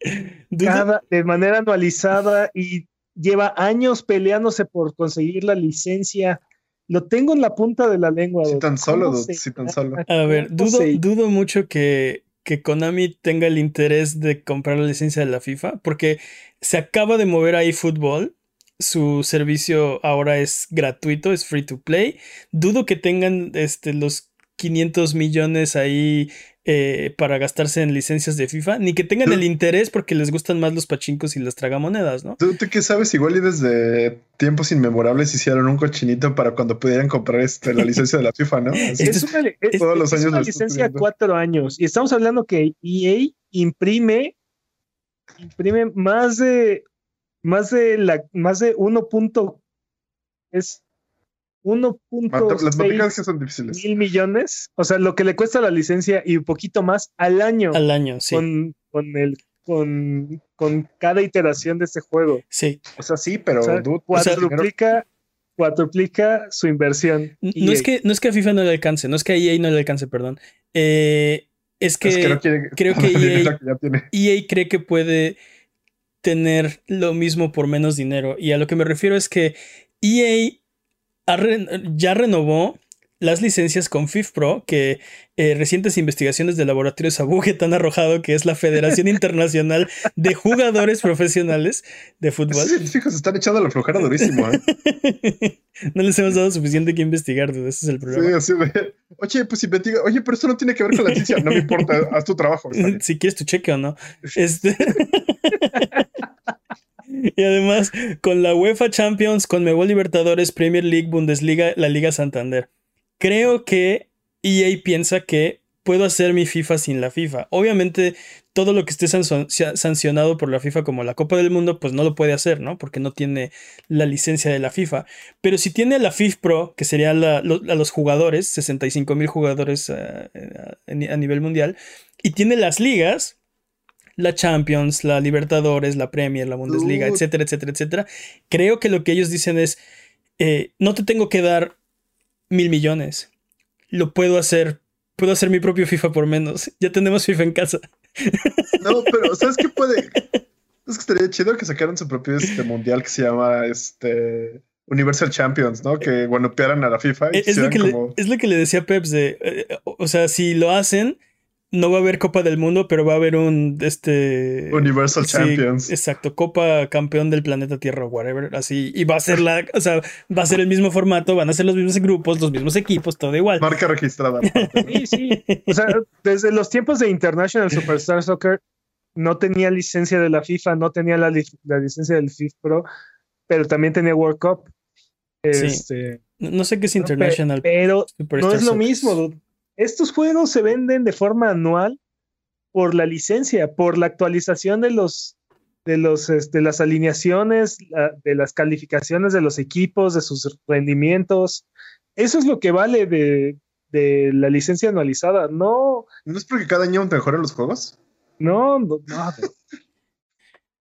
de manera anualizada y lleva años peleándose por conseguir la licencia lo tengo en la punta de la lengua. Si tan solo, si tan solo. A ver, dudo, dudo mucho que, que Konami tenga el interés de comprar la licencia de la FIFA, porque se acaba de mover a eFootball. Su servicio ahora es gratuito, es free to play. Dudo que tengan este, los 500 millones ahí eh, para gastarse en licencias de FIFA, ni que tengan el interés porque les gustan más los pachincos y las tragamonedas, ¿no? ¿Tú, tú qué sabes? Igual y desde tiempos inmemorables hicieron un cochinito para cuando pudieran comprar este, la licencia de la FIFA, ¿no? es, una, todos los años una licencia cuatro años y estamos hablando que EA imprime imprime más de más de la más de 1. es 1.6 mil millones, o sea, lo que le cuesta la licencia y un poquito más al año. Al año, sí. Con, con el con, con cada iteración de este juego. Sí. O sea, sí, pero cuatro cuatriplica, su inversión. No es, que, no es que a FIFA no le alcance, no es que a EA no le alcance, perdón. Eh, es que, creo que EA, EA e cree que puede tener lo mismo por menos dinero. Y a lo que me refiero es que EA ya renovó las licencias con FIFPro, que eh, recientes investigaciones de laboratorios Abuget han arrojado que es la Federación Internacional de Jugadores Profesionales de Fútbol. Sí, se están echando la flojera durísimo. ¿eh? no les hemos dado suficiente que investigar, ese es el problema. Sí, así de, oye, pues investiga, oye, pero eso no tiene que ver con la ciencia, no me importa, haz tu trabajo. Si quieres tu cheque o no. Este... Y además, con la UEFA Champions, con Mebol Libertadores, Premier League, Bundesliga, la Liga Santander. Creo que EA piensa que puedo hacer mi FIFA sin la FIFA. Obviamente, todo lo que esté sancionado por la FIFA, como la Copa del Mundo, pues no lo puede hacer, ¿no? Porque no tiene la licencia de la FIFA. Pero si tiene la FIFA Pro, que sería a los jugadores, 65 mil jugadores eh, a nivel mundial, y tiene las ligas, la Champions, la Libertadores, la Premier, la Bundesliga, etcétera, etcétera, etcétera. Creo que lo que ellos dicen es, eh, no te tengo que dar mil millones. Lo puedo hacer, puedo hacer mi propio FIFA por menos. Ya tenemos FIFA en casa. No, pero ¿sabes qué puede? Es que estaría chido que sacaran su propio este, mundial que se llama este Universal Champions, ¿no? Que guanopearan a la FIFA. es, lo que le, es lo que le decía Peps de, eh, o sea, si lo hacen, no va a haber Copa del Mundo, pero va a haber un este Universal Champions. Exacto, Copa Campeón del planeta Tierra, whatever, así y va a ser la, o sea, va a ser el mismo formato, van a ser los mismos grupos, los mismos equipos, todo igual. Marca registrada. sí, sí. O sea, desde los tiempos de International Superstar Soccer no tenía licencia de la FIFA, no tenía la, licencia del FIFA Pro, pero también tenía World Cup. Este, no sé qué es International. Pero, no es lo mismo. Estos juegos se venden de forma anual por la licencia, por la actualización de los de los de las alineaciones, de las calificaciones de los equipos, de sus rendimientos. Eso es lo que vale de, de la licencia anualizada. No. ¿No es porque cada año mejoran los juegos? No, no,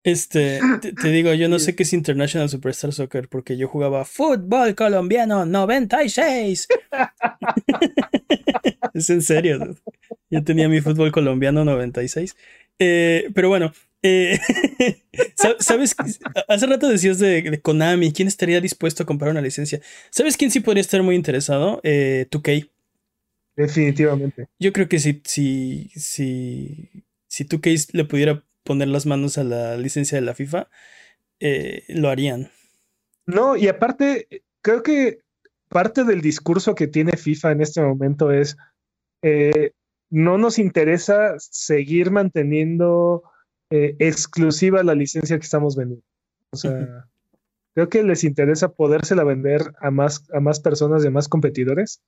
Este, te, digo, yo no sé qué es International Superstar Soccer porque yo jugaba fútbol colombiano 96. es en serio. Yo tenía mi fútbol colombiano 96. Eh, pero bueno, eh, ¿sabes? Hace rato decías de, Konami, ¿quién estaría dispuesto a comprar una licencia? ¿Sabes quién sí podría estar muy interesado? Eh, 2K. Definitivamente. Yo creo que si, si, si, si 2K le pudiera poner las manos a la licencia de la FIFA, eh, lo harían. No, y aparte, creo que parte del discurso que tiene FIFA en este momento es, eh, no nos interesa seguir manteniendo eh, exclusiva la licencia que estamos vendiendo. O sea, creo que les interesa podérsela vender a más, a más personas y a más competidores.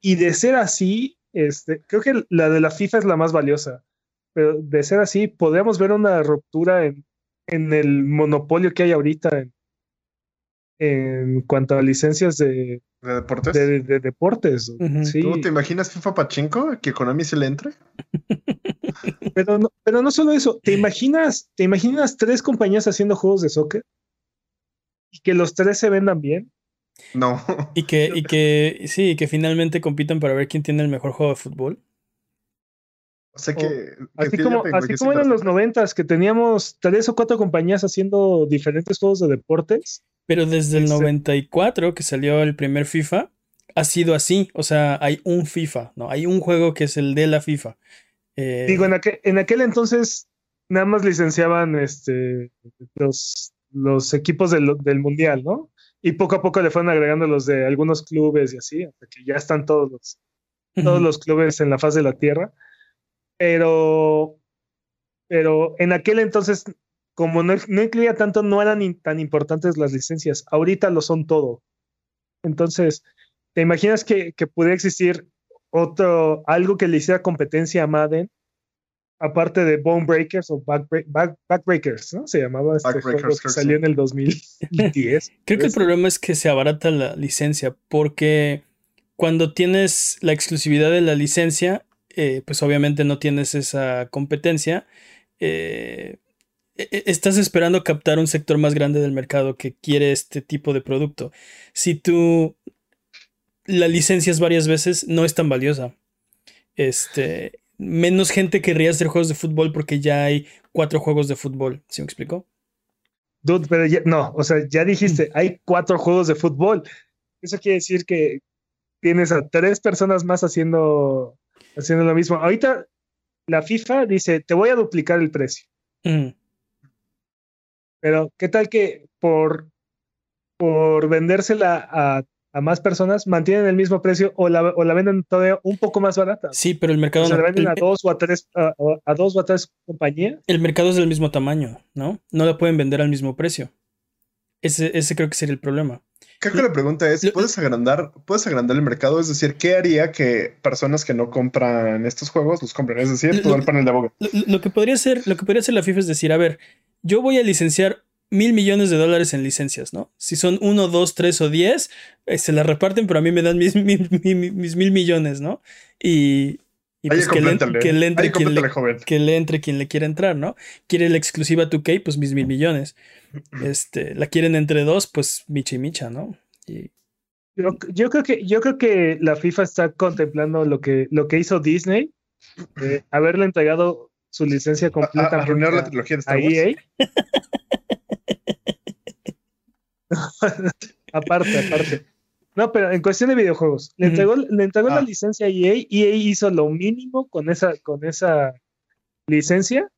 Y de ser así, este, creo que la de la FIFA es la más valiosa. Pero de ser así, podríamos ver una ruptura en, en el monopolio que hay ahorita en, en cuanto a licencias de, ¿De deportes? de, de deportes. sí. ¿Tú te imaginas FIFA Pachinko? ¿Que Konami se le entre? Pero no, pero no solo eso, ¿te imaginas, ¿te imaginas tres compañías haciendo juegos de soccer? Y que los tres se vendan bien. No. Y que, y que sí, que finalmente compitan para ver quién tiene el mejor juego de fútbol. O sea que. Así como, así como eran los noventas, que teníamos tres o cuatro compañías haciendo diferentes juegos de deportes. Pero desde el 94 que salió el primer FIFA, ha sido así. O sea, hay un FIFA, ¿no? Hay un juego que es el de la FIFA. Eh, Digo, en aquel, en aquel entonces nada más licenciaban este, los, los equipos del, del, mundial, ¿no? Y poco a poco le fueron agregando los de algunos clubes y así, hasta que ya están todos los, todos los clubes en la faz de la tierra. Pero, pero en aquel entonces, como no, no incluía tanto, no eran tan importantes las licencias. Ahorita lo son todo. Entonces, ¿te imaginas que, que pudiera existir otro, algo que le hiciera competencia a Madden, aparte de Bone Breakers o Backbreakers, ¿no? Se llamaba este juego que salió en el 2010. Creo que el problema es que se abarata la licencia, porque cuando tienes la exclusividad de la licencia, eh, pues obviamente no tienes esa competencia. Eh, estás esperando captar un sector más grande del mercado que quiere este tipo de producto. Si tú la licencias varias veces, no es tan valiosa. Este, menos gente querría hacer juegos de fútbol porque ya hay cuatro juegos de fútbol. ¿Sí me explico? Dude, pero ya, no, o sea, ya dijiste, hay cuatro juegos de fútbol. Eso quiere decir que tienes a tres personas más haciendo, haciendo lo mismo. Ahorita la FIFA dice, te voy a duplicar el precio. Mm. Pero, ¿qué tal que por, por vendérsela a a más personas, mantienen el mismo precio o la, o la venden todavía un poco más barata. Sí, pero el mercado... O sea, la venden a dos o a tres, a, a, dos o a tres compañías. El mercado es del mismo tamaño, ¿no? No la pueden vender al mismo precio. Ese, ese creo que sería el problema. Creo que la pregunta es, ¿puedes agrandar, ¿puedes agrandar el mercado? Es decir, ¿qué haría que personas que no compran estos juegos los compren? Es decir, todo el panel de abogados. Lo, lo, que podría ser, lo que podría hacer la FIFA es decir, a ver, yo voy a licenciar mil millones de dólares en licencias, ¿no? Si son uno, dos, tres o diez, eh, se las reparten, pero a mí me dan mis, mis, mis mil millones, ¿no? Y, y pues que, le, que, le, entre quien le, que le entre quien le quiera entrar, ¿no? Quiere la exclusiva 2K, pues mis mil millones. Este, la quieren entre dos, pues micha y micha, ¿no? Y... Yo, yo, creo que, yo creo que la FIFA está contemplando lo que, lo que hizo Disney, eh, haberle entregado su licencia completa a, a, a la trilogía de Star Wars. EA. aparte, aparte. No, pero en cuestión de videojuegos, le entregó, le entregó la ah. licencia a EA, EA hizo lo mínimo con esa, con esa licencia,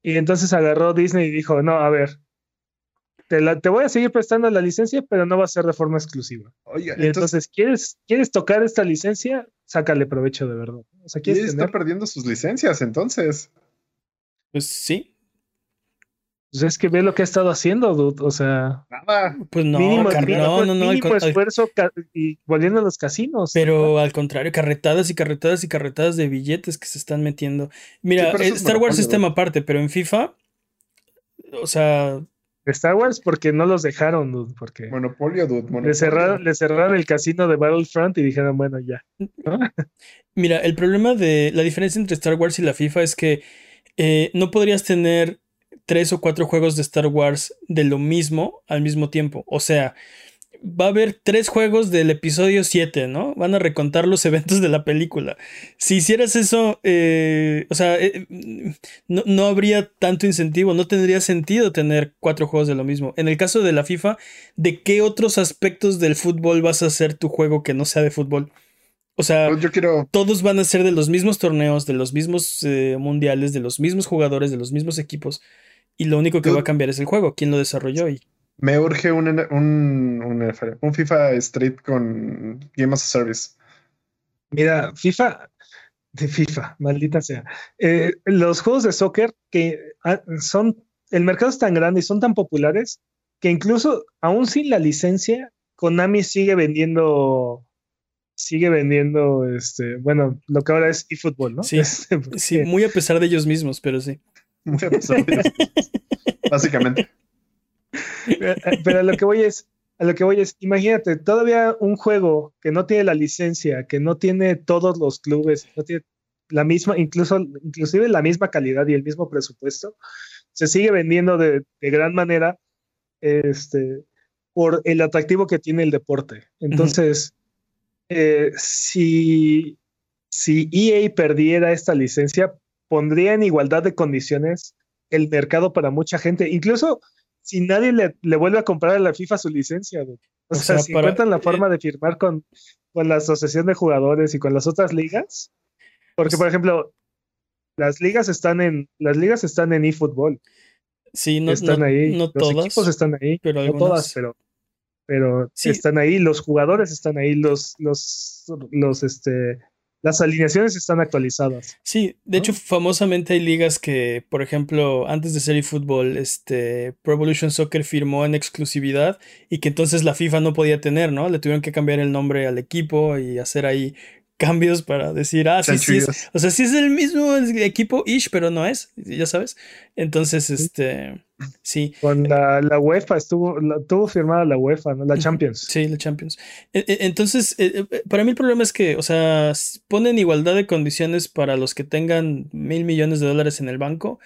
y entonces agarró Disney y dijo, no, a ver, te, la, te voy a seguir prestando la licencia, pero no va a ser de forma exclusiva. Oye, y entonces, ¿quieres, ¿quieres tocar esta licencia? Sácale provecho de verdad. O sea, ¿quieres está perdiendo sus licencias entonces? Pues sí, pues es que ve lo que ha estado haciendo, dude. O sea, nada. Pues no, mínimo, no, no, no, mínimo esfuerzo y volviendo a los casinos. Pero al contrario, carretadas y carretadas y carretadas de billetes que se están metiendo. Mira, sí, Star Wars es tema aparte, pero en FIFA, o sea. Star Wars porque no los dejaron, dude. Porque monopolio, dude. Monopolio. Le, cerraron, le cerraron el casino de Battlefront y dijeron, bueno, ya. Mira, el problema de la diferencia entre Star Wars y la FIFA es que eh, no podrías tener tres o cuatro juegos de Star Wars de lo mismo al mismo tiempo. O sea, va a haber tres juegos del episodio 7, ¿no? Van a recontar los eventos de la película. Si hicieras eso, eh, o sea, eh, no, no, habría tanto incentivo, no tendría sentido tener cuatro juegos de lo mismo. En el caso de la FIFA, ¿de qué otros aspectos del fútbol vas a hacer tu juego que no sea de fútbol? O sea, pues yo quiero... todos van a ser de los mismos torneos, de los mismos eh, mundiales, de los mismos jugadores, de los mismos equipos. Y lo único que va a cambiar es el juego, quién lo desarrolló y. Me urge un, un, un, un FIFA Street con Game as a Service. Mira, FIFA, de FIFA, maldita sea. Eh, los juegos de soccer que ah, son, el mercado es tan grande y son tan populares que incluso aún sin la licencia, Konami sigue vendiendo, sigue vendiendo, este, bueno, lo que ahora es eFootball, ¿no? Sí, sí, muy a pesar de ellos mismos, pero sí. Muy de Básicamente. Eh, pero a lo que voy es, a lo que voy es, imagínate, todavía un juego que no tiene la licencia, que no tiene todos los clubes, no tiene la misma, incluso, inclusive la misma calidad y el mismo presupuesto, se sigue vendiendo de, gran manera este, por el atractivo que tiene el deporte. Entonces, eh, si, si EA perdiera esta licencia, pondría en igualdad de condiciones el mercado para mucha gente. Incluso si nadie le, vuelve a comprar a la FIFA su licencia. O, sea, si encuentran la forma de firmar con, con la asociación de jugadores y con las otras ligas. Porque, por ejemplo, las ligas están en las ligas están en eFootball. Sí, no, están ahí. No los equipos están ahí. Pero no todas, pero pero están ahí, los jugadores están ahí, los, los, los, este, las alineaciones están actualizadas. Sí, de hecho, famosamente hay ligas que, por ejemplo, antes de ser eFootball, este, Pro Evolution Soccer firmó en exclusividad y que entonces la FIFA no podía tener, ¿no? Le tuvieron que cambiar el nombre al equipo y hacer ahí cambios para decir, ah, sí, sí, es, o sea, sí es el mismo equipo ish, pero no es, ya sabes. Entonces, este, sí. Con la, la UEFA estuvo, tuvo firmada la UEFA, ¿no? La Champions. Sí, la Champions. E, e, entonces, e, para mí el problema es que, o sea, ponen igualdad de condiciones para los que tengan mil millones de dólares en el banco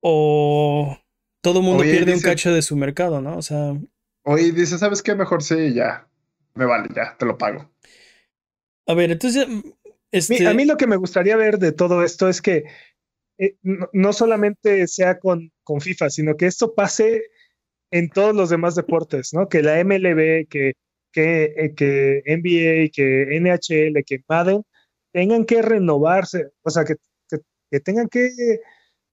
o todo mundo pierde un cacho de su mercado, ¿no? O sea. Oye, dice, ¿sabes qué? Mejor sí, ya. Me vale, ya, te lo pago. A ver, entonces. Este... A mí lo que me gustaría ver de todo esto es que eh, no, solamente sea con, con, FIFA, sino que esto pase en todos los demás deportes, ¿no? Que la MLB, que, que, eh, que NBA, que NHL, que Madden tengan que renovarse, o sea, que, que tengan que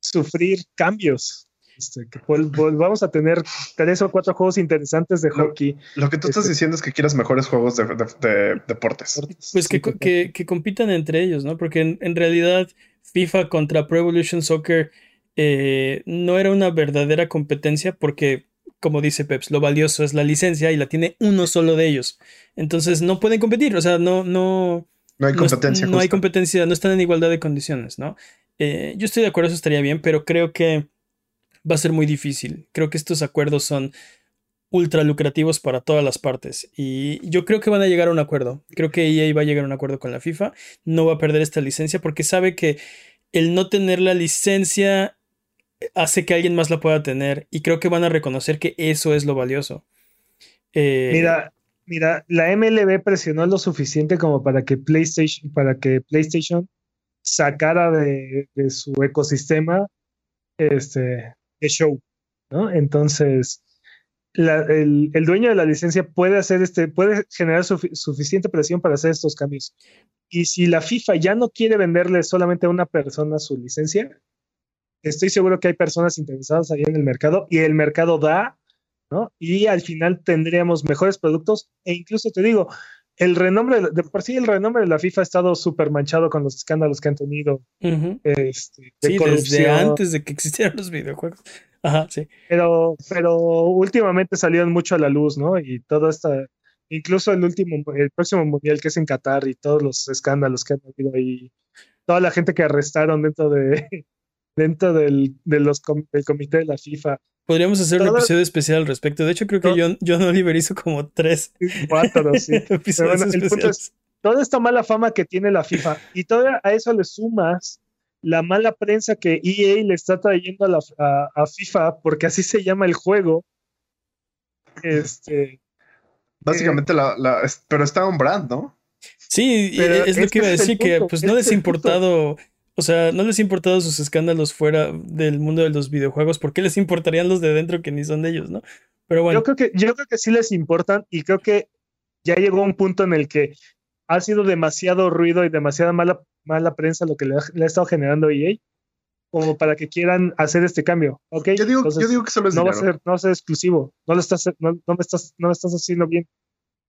sufrir cambios. Este, que volvamos a tener tres o cuatro juegos interesantes de hockey. Lo, que tú estás este, diciendo es que quieras mejores juegos de, deportes. Pues que, que, compitan entre ellos, ¿no? Porque en, realidad FIFA contra Pro Evolution Soccer eh, no era una verdadera competencia porque, como dice Peps, lo valioso es la licencia y la tiene uno solo de ellos. Entonces no pueden competir, o sea, no, no. No hay competencia. No, hay competencia, no están en igualdad de condiciones, ¿no? Eh, yo estoy de acuerdo, eso estaría bien, pero creo que va a ser muy difícil. Creo que estos acuerdos son ultra lucrativos para todas las partes. Y yo creo que van a llegar a un acuerdo. Creo que EA va a llegar a un acuerdo con la FIFA. No va a perder esta licencia porque sabe que el no tener la licencia hace que alguien más la pueda tener. Y creo que van a reconocer que eso es lo valioso. Eh, mira, mira, la MLB presionó lo suficiente como para que PlayStation, para que PlayStation sacara de, de su ecosistema este, de show, ¿no? Entonces, el, dueño de la licencia puede hacer este, puede generar suficiente presión para hacer estos cambios. Y si la FIFA ya no quiere venderle solamente a una persona su licencia, estoy seguro que hay personas interesadas ahí en el mercado y el mercado da, ¿no? Y al final tendríamos mejores productos e incluso te digo, el renombre, de por sí el renombre de la FIFA ha estado súper manchado con los escándalos que han tenido. este, sí, desde antes de que existieran los videojuegos. Ajá, sí. Pero, pero últimamente salieron mucho a la luz, ¿no? Y todo esta, incluso el último, el próximo mundial que es en Qatar y todos los escándalos que han habido ahí, toda la gente que arrestaron dentro de dentro del, de los, del comité de la FIFA. Podríamos hacer un episodio especial al respecto. De hecho, creo que yo, yo no liberizo como tres. Cuatro, sí. toda esta mala fama que tiene la FIFA y todavía a eso le sumas la mala prensa que EA le está trayendo a, la, a, FIFA, porque así se llama el juego. Este. Básicamente, la, la, pero está un brand, ¿no? Sí, es lo que iba a decir, que pues no les ha importado o sea, no les ha importado sus escándalos fuera del mundo de los videojuegos. ¿Por qué les importarían los de dentro que ni son de ellos, no? Pero bueno. Yo creo que, yo creo que sí les importan y creo que ya llegó un punto en el que ha sido demasiado ruido y demasiada mala, mala prensa lo que le ha, estado generando EA. como para que quieran hacer este cambio. ¿ok? Yo digo, yo digo que solo es no dinero. Va a ser, no va a ser exclusivo. No lo estás, no, no me estás, no me estás haciendo bien.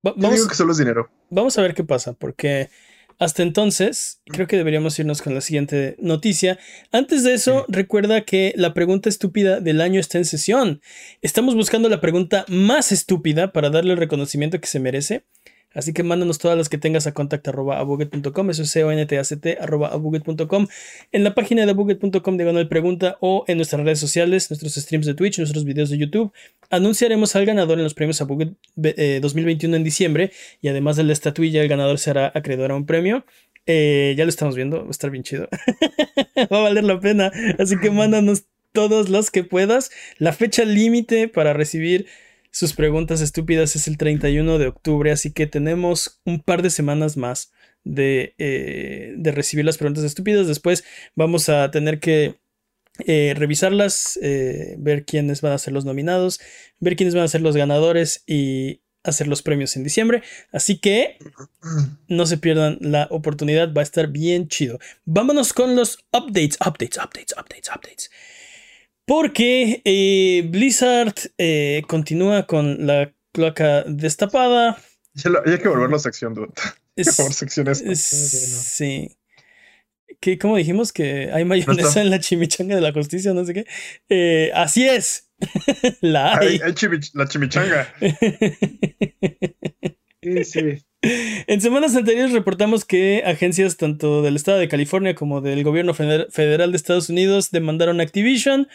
yo digo que solo es dinero. Vamos a ver qué pasa, porque hasta entonces creo que deberíamos irnos con la siguiente noticia. Antes de eso, recuerda que la pregunta estúpida del año está en sesión. Estamos buscando la pregunta más estúpida para darle el reconocimiento que se merece. Así que mándanos todas las que tengas a contact.abuget.com, eso es c o n t a c t en la página de abuget.com de pregunta o en nuestras redes sociales, nuestros streams de Twitch, nuestros videos de YouTube. Anunciaremos al ganador en los premios Abuget 2021 en diciembre y además de la estatuilla, el ganador será acreedor a un premio. Eh, ya lo estamos viendo, va a estar bien chido. va a valer la pena. Así que mándanos todas las que puedas. La fecha límite para recibir sus preguntas estúpidas es el 31 de octubre, así que tenemos un par de semanas más de, eh, de recibir las preguntas estúpidas. Después vamos a tener que eh, revisarlas, eh, ver quiénes van a ser los nominados, ver quiénes van a ser los ganadores y hacer los premios en diciembre. Así que no se pierdan la oportunidad, va a estar bien chido. Vámonos con los updates, updates, updates, updates, updates. Porque eh, Blizzard eh, continúa con la cloaca destapada. Ya, lo, ya hay que volver a la sección, dude. Es, por sección es, Sí. ¿Qué, ¿Cómo dijimos que hay mayonesa no en la chimichanga de la justicia? No sé qué. Eh, así es. la hay. hay, hay chimich la chimichanga. sí, sí. En semanas anteriores reportamos que agencias tanto del estado de California como del gobierno federal de Estados Unidos demandaron Activision.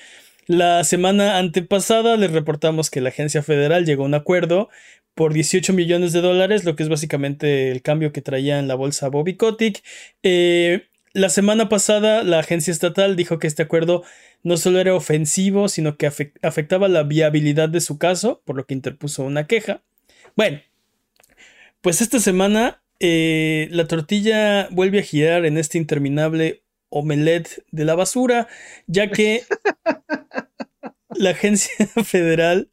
La semana antepasada les reportamos que la agencia federal llegó a un acuerdo por 18 millones de dólares, lo que es básicamente el cambio que traía en la bolsa Bobby Kotick. Eh, la semana pasada la agencia estatal dijo que este acuerdo no solo era ofensivo, sino que afectaba la viabilidad de su caso, por lo que interpuso una queja. Bueno, pues esta semana eh, la tortilla vuelve a girar en este interminable omelette de la basura, ya que la agencia federal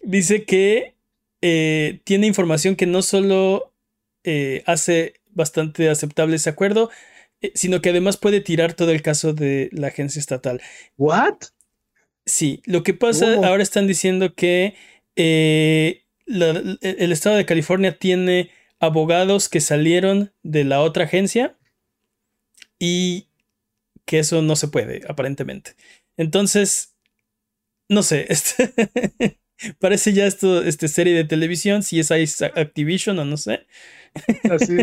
dice que eh, tiene información que no solo eh, hace bastante aceptable ese acuerdo, eh, sino que además puede tirar todo el caso de la agencia estatal. ¿What? Sí, lo que pasa, ahora están diciendo que la, el estado de California tiene abogados que salieron de la otra agencia y que eso no se puede, aparentemente. Entonces, no sé, este, parece ya esto, este serie de televisión, si es Activision o no sé. Así,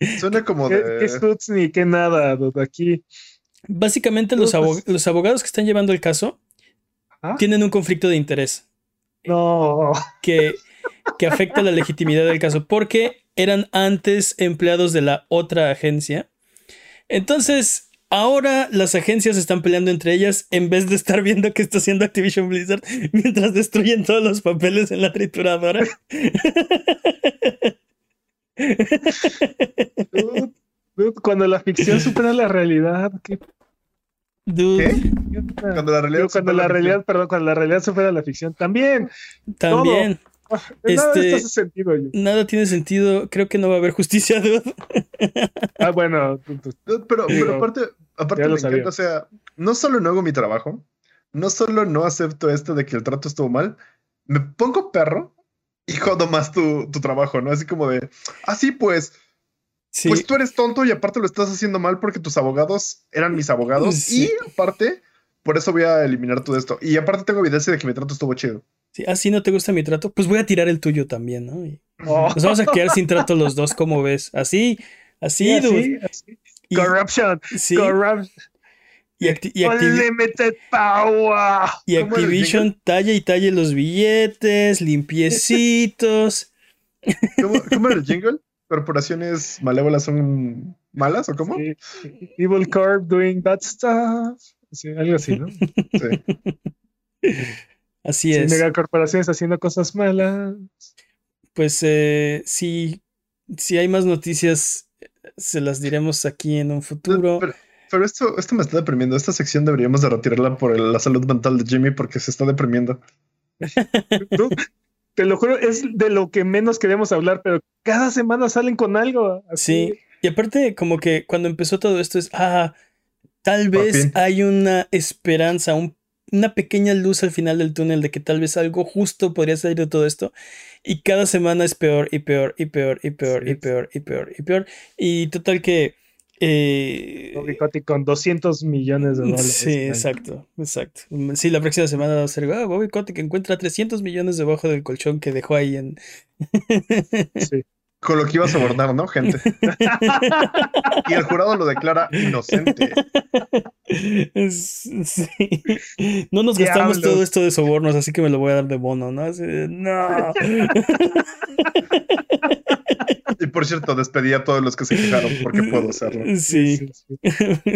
suena como de... ¿Qué, qué ni qué nada, aquí? Básicamente los, pues los, abogados que están llevando el caso ¿Ah? tienen un conflicto de interés. No. Que, que afecta la legitimidad del caso, porque eran antes empleados de la otra agencia. Entonces, ahora las agencias están peleando entre ellas en vez de estar viendo qué está haciendo Activision Blizzard mientras destruyen todos los papeles en la trituradora. cuando la ficción supera la realidad, ¿qué? Dude. ¿Qué? Cuando la realidad, cuando la, la realidad perdón, cuando la realidad supera la ficción, también. También. Todo. Nada Este, hace sentido. Yo. Nada tiene sentido. Creo que no va a haber justicia, dude. Ah, bueno. Pero, pero aparte, aparte me sabía. encanta, o sea, no solo no hago mi trabajo, no solo no acepto esto de que el trato estuvo mal, me pongo perro y jodo más tu, tu trabajo, ¿no? Así como de, así pues, Sí. pues tú eres tonto y aparte lo estás haciendo mal porque tus abogados eran mis abogados Sí. y aparte, por eso voy a eliminar todo esto. Y aparte tengo evidencia de que mi trato estuvo chido. Sí, Así no te gusta mi trato, pues voy a tirar el tuyo también, ¿no? Y Oh. nos vamos a quedar sin trato los dos, como ves. Así, así, dude. así, así. Y- Corruption. sí, Corruption. y, Acti- y Activi- power. y ¿Cómo era el Activision talle y talle los billetes, limpiecitos. ¿Cómo, cómo era el jingle? ¿Corporaciones malévolas son malas o cómo? Sí. Evil Corp doing bad stuff. Sí, algo así, ¿no? Sí. Así Sí, es. megacorporaciones haciendo cosas malas. Pues eh, si, si hay más noticias, se las diremos aquí en un futuro. Pero, pero esto, esto me está deprimiendo. Esta sección deberíamos de retirarla por el- la salud mental de Jimmy porque se está deprimiendo. Te lo juro, es de lo que menos queremos hablar, pero cada semana salen con algo. así. Sí, y aparte como que cuando empezó todo esto es, ah, tal vez hay una esperanza, una pequeña luz al final del túnel de que tal vez algo justo podría salir de todo esto. Y cada semana es peor y peor y peor y peor y peor y peor y peor. Y total que eh, Bobby con 200 millones de dólares. Sí, exacto, exacto. Sí, la próxima semana va a ser, ah, Bobby Kotick encuentra 300 millones debajo del colchón que dejó ahí en... sí. Con lo que iba a sobornar, ¿no, gente? y el jurado lo declara inocente. Sí. No nos gastamos todo esto de sobornos, así que me lo voy a dar de bono, ¿no? no. Y por cierto, despedí a todos los que se quejaron porque puedo hacerlo. Sí.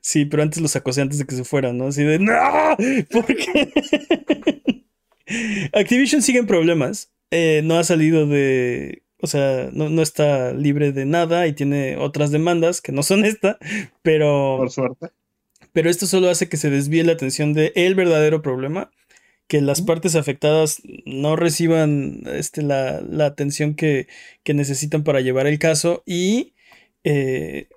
Sí, pero antes los acosé antes de que se fueran, ¿no? Así de ¡No! ¿Por qué? Activision sigue en problemas. Eh, no ha salido de. O sea, no, no, está libre de nada y tiene otras demandas que no son esta, pero. Por suerte. Pero esto solo hace que se desvíe la atención de el verdadero problema que las partes afectadas no reciban este, la, atención que, necesitan para llevar el caso y eh,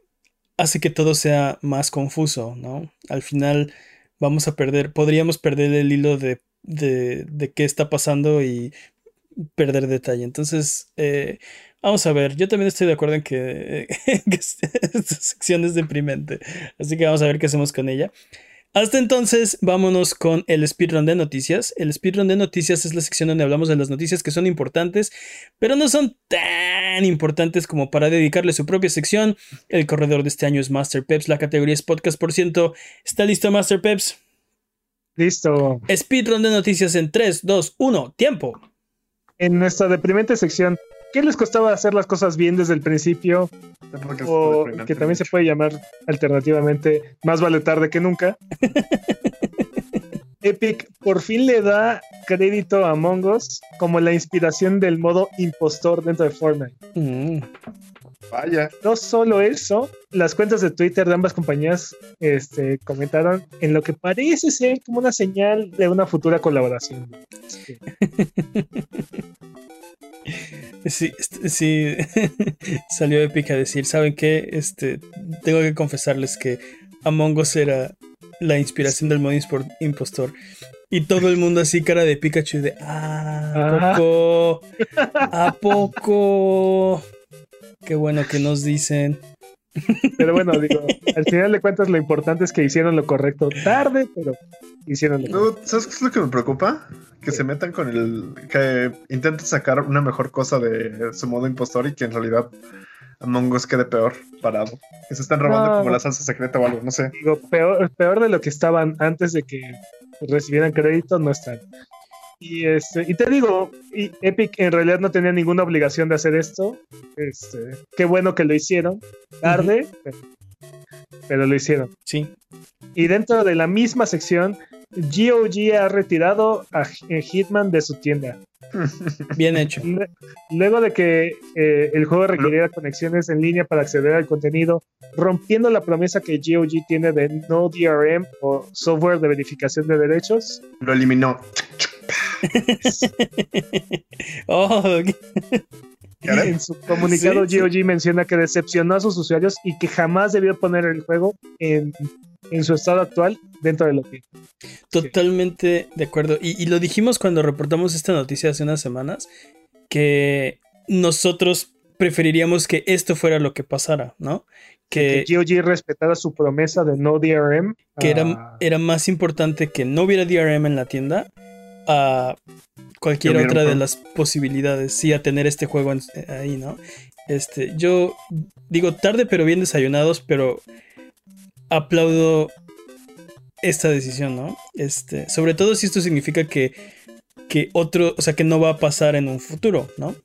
hace que todo sea más confuso, ¿no? Al final vamos a perder, podríamos perder el hilo de, de, qué está pasando y perder detalle. Entonces, eh, vamos a ver, yo también estoy de acuerdo en que, que esta sección es deprimente, así que vamos a ver qué hacemos con ella. Hasta entonces, vámonos con el speedrun de noticias. El speedrun de noticias es la sección donde hablamos de las noticias que son importantes, pero no son tan importantes como para dedicarle su propia sección. El corredor de este año es Master Peps, la categoría es podcast por ciento. ¿Está listo, Master Peps? Listo. Speedrun de noticias en 3, 2, 1, tiempo. En nuestra deprimente sección, ¿qué les costaba hacer las cosas bien desde el principio? o que también se puede llamar alternativamente más vale tarde que nunca. Epic por fin le da crédito a Mongos como la inspiración del modo impostor dentro de Fortnite. Mm. Vaya. No solo eso, las cuentas de Twitter de ambas compañías este, comentaron en lo que parece ser como una señal de una futura colaboración. Sí, este, sí, salió Epic a decir, ¿saben qué? Este, tengo que confesarles que Among Us era la inspiración del modo impostor. Y todo el mundo así, cara de Pikachu, de, ah, ¿a poco? ¿A poco? Qué bueno que nos dicen. Pero bueno, digo, al final de cuentas lo importante es que hicieron lo correcto tarde, pero hicieron lo ¿Sabes qué es lo que me preocupa? Que se metan con el... que intenten sacar una mejor cosa de su modo impostor y que en realidad Among Us quede peor parado. Que se están robando como la salsa secreta o algo, no sé. Digo, peor, peor de lo que estaban antes de que recibieran crédito, no están. Y, este, y te digo, Epic en realidad no tenía ninguna obligación de hacer esto. Este, qué bueno que lo hicieron. Tarde, pero, lo hicieron. Sí. Y dentro de la misma sección, GOG ha retirado a Hitman de su tienda. Bien hecho. Luego de que eh, el juego requiriera conexiones en línea para acceder al contenido, rompiendo la promesa que GOG tiene de no DRM o software de verificación de derechos. Lo eliminó. Oh, en su comunicado, GOG menciona que decepcionó a sus usuarios y que jamás debió poner el juego en, su estado actual dentro de lo que. Totalmente de acuerdo. Y, lo dijimos cuando reportamos esta noticia hace unas semanas, que nosotros preferiríamos que esto fuera lo que pasara, ¿no? Que, GOG respetara su promesa de no DRM. Que era, era más importante que no hubiera DRM en la tienda a cualquier otra de las posibilidades, sí, a tener este juego ahí, ¿no? Este, yo digo tarde pero bien desayunados, pero aplaudo esta decisión, ¿no? Este, sobre todo si esto significa que, que otro, o sea, que no va a pasar en un futuro, ¿no?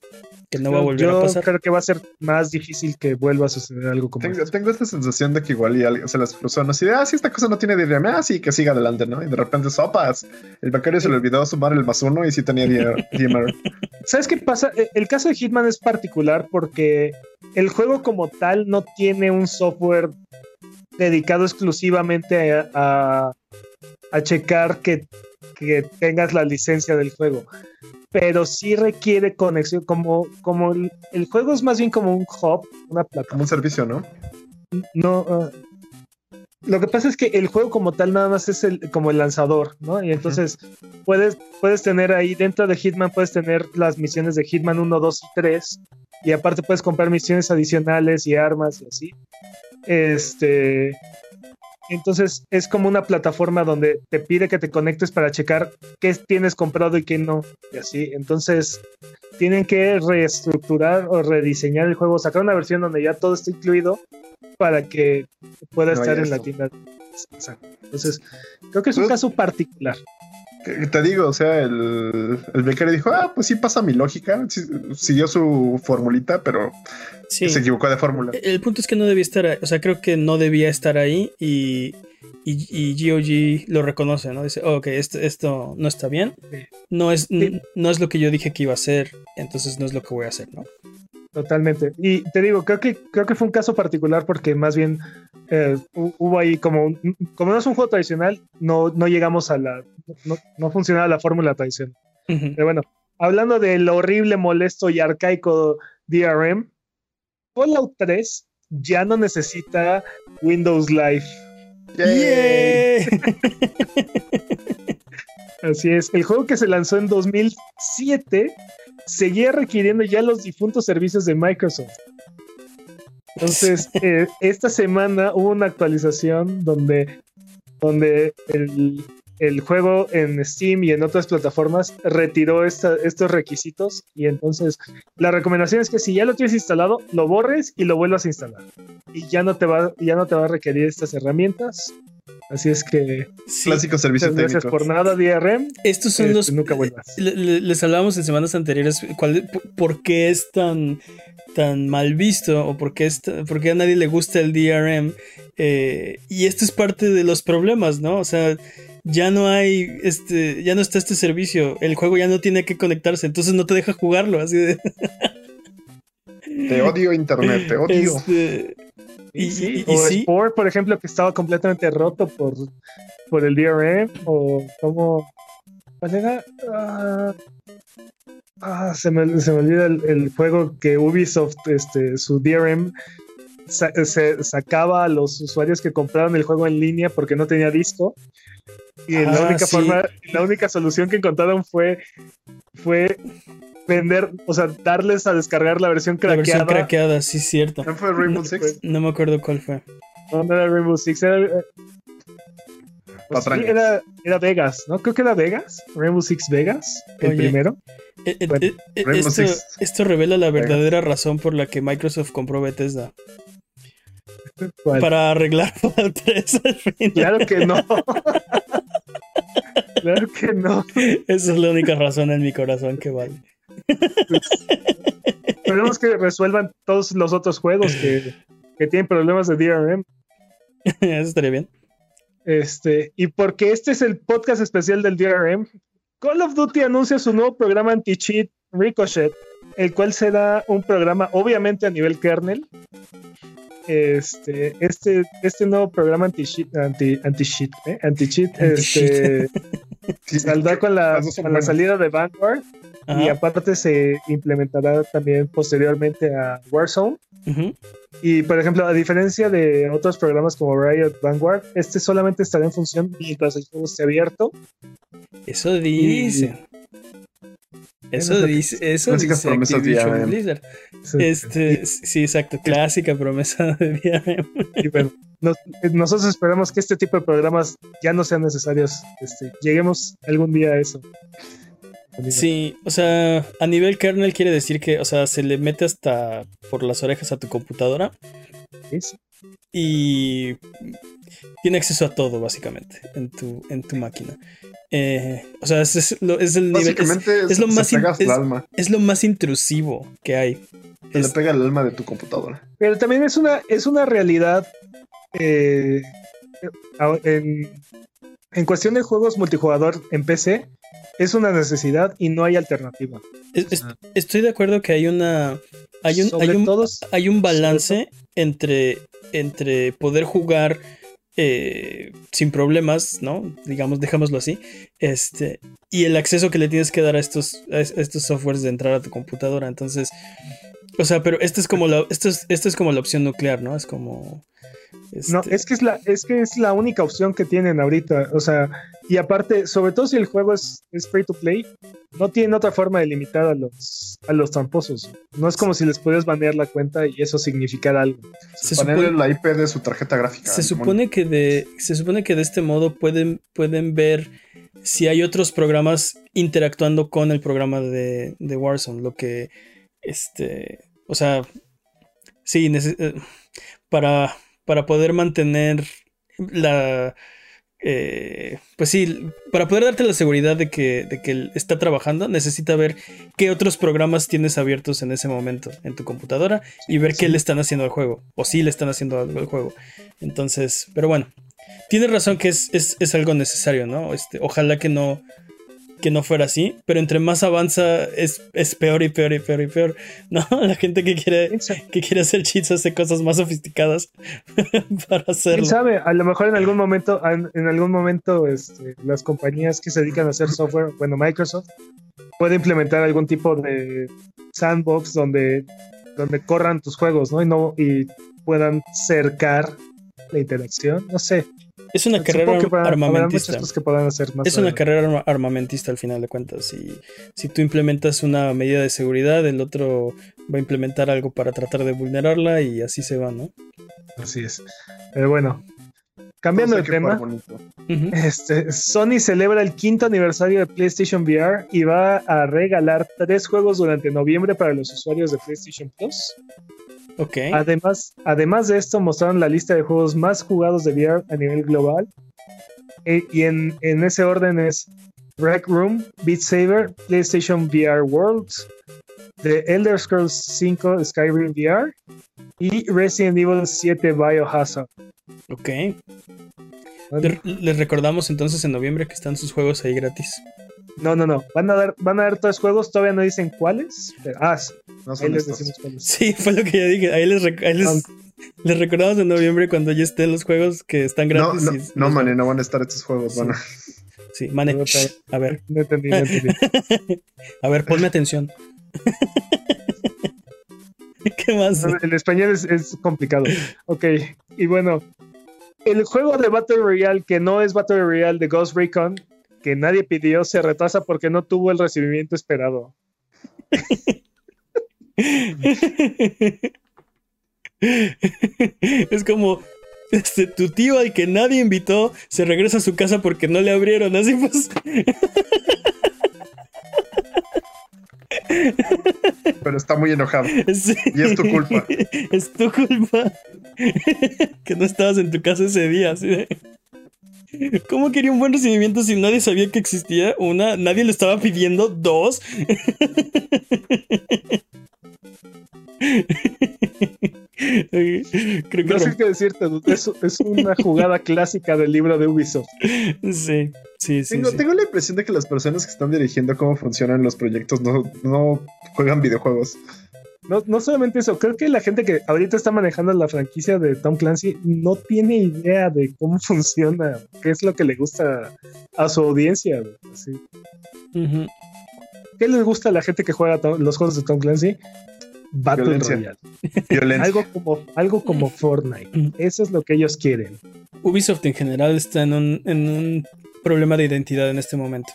No va a volver a pasar. creo que va a ser más difícil que vuelva a suceder algo como tengo, tengo esta sensación de que igual y alguien se las cruzó, no así de, ah, si esta cosa no tiene DRM, ah, sí, que siga adelante, ¿no? Y de repente, sopas, el becario se le olvidó sumar el más uno y sí tenía DMR. ¿Sabes qué pasa? E, el caso de Hitman es particular porque el juego como tal no tiene un software dedicado exclusivamente a, a, checar que, que tengas la licencia del juego pero sí requiere conexión, como, como el, juego es más bien como un hub, una plataforma. Como un servicio, ¿no? No, ah, lo que pasa es que el juego como tal nada más es el, como el lanzador, ¿no? Y entonces puedes, puedes tener ahí dentro de Hitman, puedes tener las misiones de Hitman 1, 2 y 3. Y aparte puedes comprar misiones adicionales y armas y así. Este. Entonces es como una plataforma donde te pide que te conectes para checar qué tienes comprado y qué no. Y así. Entonces tienen que reestructurar o rediseñar el juego, sacar una versión donde ya todo esté incluido para que pueda estar en la tienda. Entonces, creo que es un pues, caso particular. Te digo, o sea, el, el becario dijo, ah, pues sí pasa mi lógica, siguió su formulita, pero se equivocó de fórmula. El punto es que no debía estar ahí, o sea, creo que no debía estar ahí y, y, GOG lo reconoce, ¿no? Dice, ok, esto, esto no está bien, no es, no es lo que yo dije que iba a hacer, entonces no es lo que voy a hacer, ¿no? Totalmente. Y te digo, creo que, creo que fue un caso particular porque más bien eh, hubo ahí como, como no es un juego tradicional, no, no llegamos a la, no, no funcionaba la fórmula tradicional. Pero bueno, hablando del horrible, molesto y arcaico DRM, Fallout 3 ya no necesita Windows Live. Así es, el juego que se lanzó en 2007 seguía requiriendo ya los difuntos servicios de Microsoft. Entonces, eh, esta semana hubo una actualización donde, donde el, juego en Steam y en otras plataformas retiró estos requisitos y entonces la recomendación es que si ya lo tienes instalado, lo borres y lo vuelvas a instalar. Y ya no te va, ya no te va a requerir estas herramientas Así es que. Clásico servicio técnico. Gracias por nada, DRM. Estos son los. Este, nunca vuelvas. Les hablábamos en semanas anteriores cuál, por qué es tan, tan mal visto o por qué, por qué a nadie le gusta el DRM. Eh, y esto es parte de los problemas, ¿no? O sea, ya no hay, este, ya no está este servicio. El juego ya no tiene que conectarse, entonces no te deja jugarlo. Así de. Te odio internet, te odio. Este, y, sí, o Sport, por ejemplo, que estaba completamente roto por, por el DRM, o como. ¿Cuál era? Ah, ah, se, me, se me olvida el, juego que Ubisoft, este, su DRM, se sacaba a los usuarios que compraron el juego en línea porque no tenía disco. Y la ah, única forma, la única solución que encontraron fue, fue vender, o sea, darles a descargar la versión craqueada. La versión craqueada, sí, cierto. ¿No fue Rainbow Six? No me acuerdo cuál fue. No, era Rainbow Six, era, eh, pues era, era, Vegas, ¿no? Creo que era Vegas, Rainbow Six Vegas, el primero. Eh, eh, esto, esto, revela la verdadera razón por la que Microsoft compró Bethesda. Para arreglar Fallout 3 al final. Claro que no. claro que no. Esa es la única razón en mi corazón que vale. Esperemos que resuelvan todos los otros juegos que, tienen problemas de DRM. Eso estaría bien. Este, y porque este es el podcast especial del DRM, Call of Duty anuncia su nuevo programa anti-cheat Ricochet, el cual será un programa obviamente a nivel kernel. Este, este, este nuevo programa anti-cheat, anti, anti-cheat, ¿eh? anti-cheat, este, saldrá con la, con la salida de Vanguard y aparte se implementará también posteriormente a Warzone. Y por ejemplo, a diferencia de otros programas como Riot Vanguard, este solamente estará en función mientras el juego esté abierto. Eso dice. Eso dice, eso dice Activision Blizzard. Este, sí, exacto, clásica promesa de DRM. nosotros esperamos que este tipo de programas ya no sean necesarios. Este, lleguemos algún día a eso. Sí, o sea, a nivel kernel quiere decir que, o sea, se le mete hasta por las orejas a tu computadora. Y tiene acceso a todo, básicamente, en tu, en tu máquina. Eh, o sea, es, lo, es el nivel. Es, lo más es, lo más intrusivo que hay. Se le pega el alma de tu computadora. Pero también es una, es una realidad. Eh, en, en cuestión de juegos multijugador en PC, es una necesidad y no hay alternativa. estoy de acuerdo que hay una. Hay un, hay un, hay un balance entre, entre poder jugar eh, sin problemas, ¿no? Digamos, dejámoslo así. Este. Y el acceso que le tienes que dar a estos, estos softwares de entrar a tu computadora. Entonces. O sea, pero esta es como la. Esto es, esto es como la opción nuclear, ¿no? Es como No, este es que es la, es que es la única opción que tienen ahorita. O sea, y aparte, sobre todo si el juego es, es free to play, no tienen otra forma de limitar a los, a los tramposos. No es como si les pudieras banear la cuenta y eso significara algo. Se supone, la IP de su tarjeta gráfica. Se supone que de, se supone que de este modo pueden, pueden ver si hay otros programas interactuando con el programa de, de Warzone. Lo que, este, o sea, sí, eh, para, para poder mantener la... Eh, pues sí, para poder darte la seguridad de que, de que está trabajando, necesita ver qué otros programas tienes abiertos en ese momento en tu computadora y ver qué le están haciendo al juego, o si le están haciendo algo al juego. Entonces, pero bueno, tienes razón que es, es, algo necesario, ¿no? Este, ojalá que no, que no fuera así, pero entre más avanza es, es peor y peor y peor y peor, ¿no? La gente que quiere, que quiere hacer cheats hace cosas más sofisticadas para hacerlo. ¿Quién sabe? A lo mejor en algún momento, en algún momento este, las compañías que se dedican a hacer software, bueno, Microsoft, puede implementar algún tipo de sandbox donde, donde corran tus juegos, ¿no? Y, no, y puedan cercar la interacción, no sé. Es una carrera armamentista. es una carrera armamentista al final de cuentas. Si, si tú implementas una medida de seguridad, el otro va a implementar algo para tratar de vulnerarla y así se va, ¿no? Así es. Pero bueno, cambiando de tema, este, Sony celebra el quinto aniversario de PlayStation VR y va a regalar tres juegos durante noviembre para los usuarios de PlayStation Plus. Además, además de esto, mostraron la lista de juegos más jugados de VR a nivel global. E, y en, ese orden es Rec Room, Beat Saber, PlayStation VR World, The Elder Scrolls 5 Skyrim VR y Resident Evil 7 Biohazard. Ok. Les recordamos entonces en noviembre que están sus juegos ahí gratis. No, no, no. Van a dar, van a dar tres juegos, todavía no dicen cuáles. ah, ahí les decimos. Sí, fue lo que yo dije. Ahí les, les, recordamos en noviembre cuando ya estén los juegos que están gratis. No, no, no mane, no van a estar estos juegos, van a. Sí, mane. a ver. No entendí, no entendí. a ver, ponme atención. ¿Qué más? El español es, es complicado. Ok, y bueno, el juego de Battle Royale que no es Battle Royale de Ghost Recon que nadie pidió se retrasa porque no tuvo el recibimiento esperado. es como este, tu tío al que nadie invitó se regresa a su casa porque no le abrieron, así pues. Pero está muy enojado. Y es tu culpa. Es tu culpa. que no estabas en tu casa ese día, así de. ¿Cómo quería un buen recibimiento si nadie sabía que existía? Una, nadie le estaba pidiendo. Dos. Creo que no sé qué decirte, es, es, una jugada clásica del libro de Ubisoft. Sí, sí, sí tengo, tengo, la impresión de que las personas que están dirigiendo cómo funcionan los proyectos no, no juegan videojuegos. No, no solamente eso, creo que la gente que ahorita está manejando la franquicia de Tom Clancy no tiene idea de cómo funciona, qué es lo que le gusta a su audiencia. ¿Qué les gusta a la gente que juega los juegos de Tom Clancy? Battle Royale. algo como, algo como Fortnite. Eso es lo que ellos quieren. Ubisoft en general está en un, en un problema de identidad en este momento.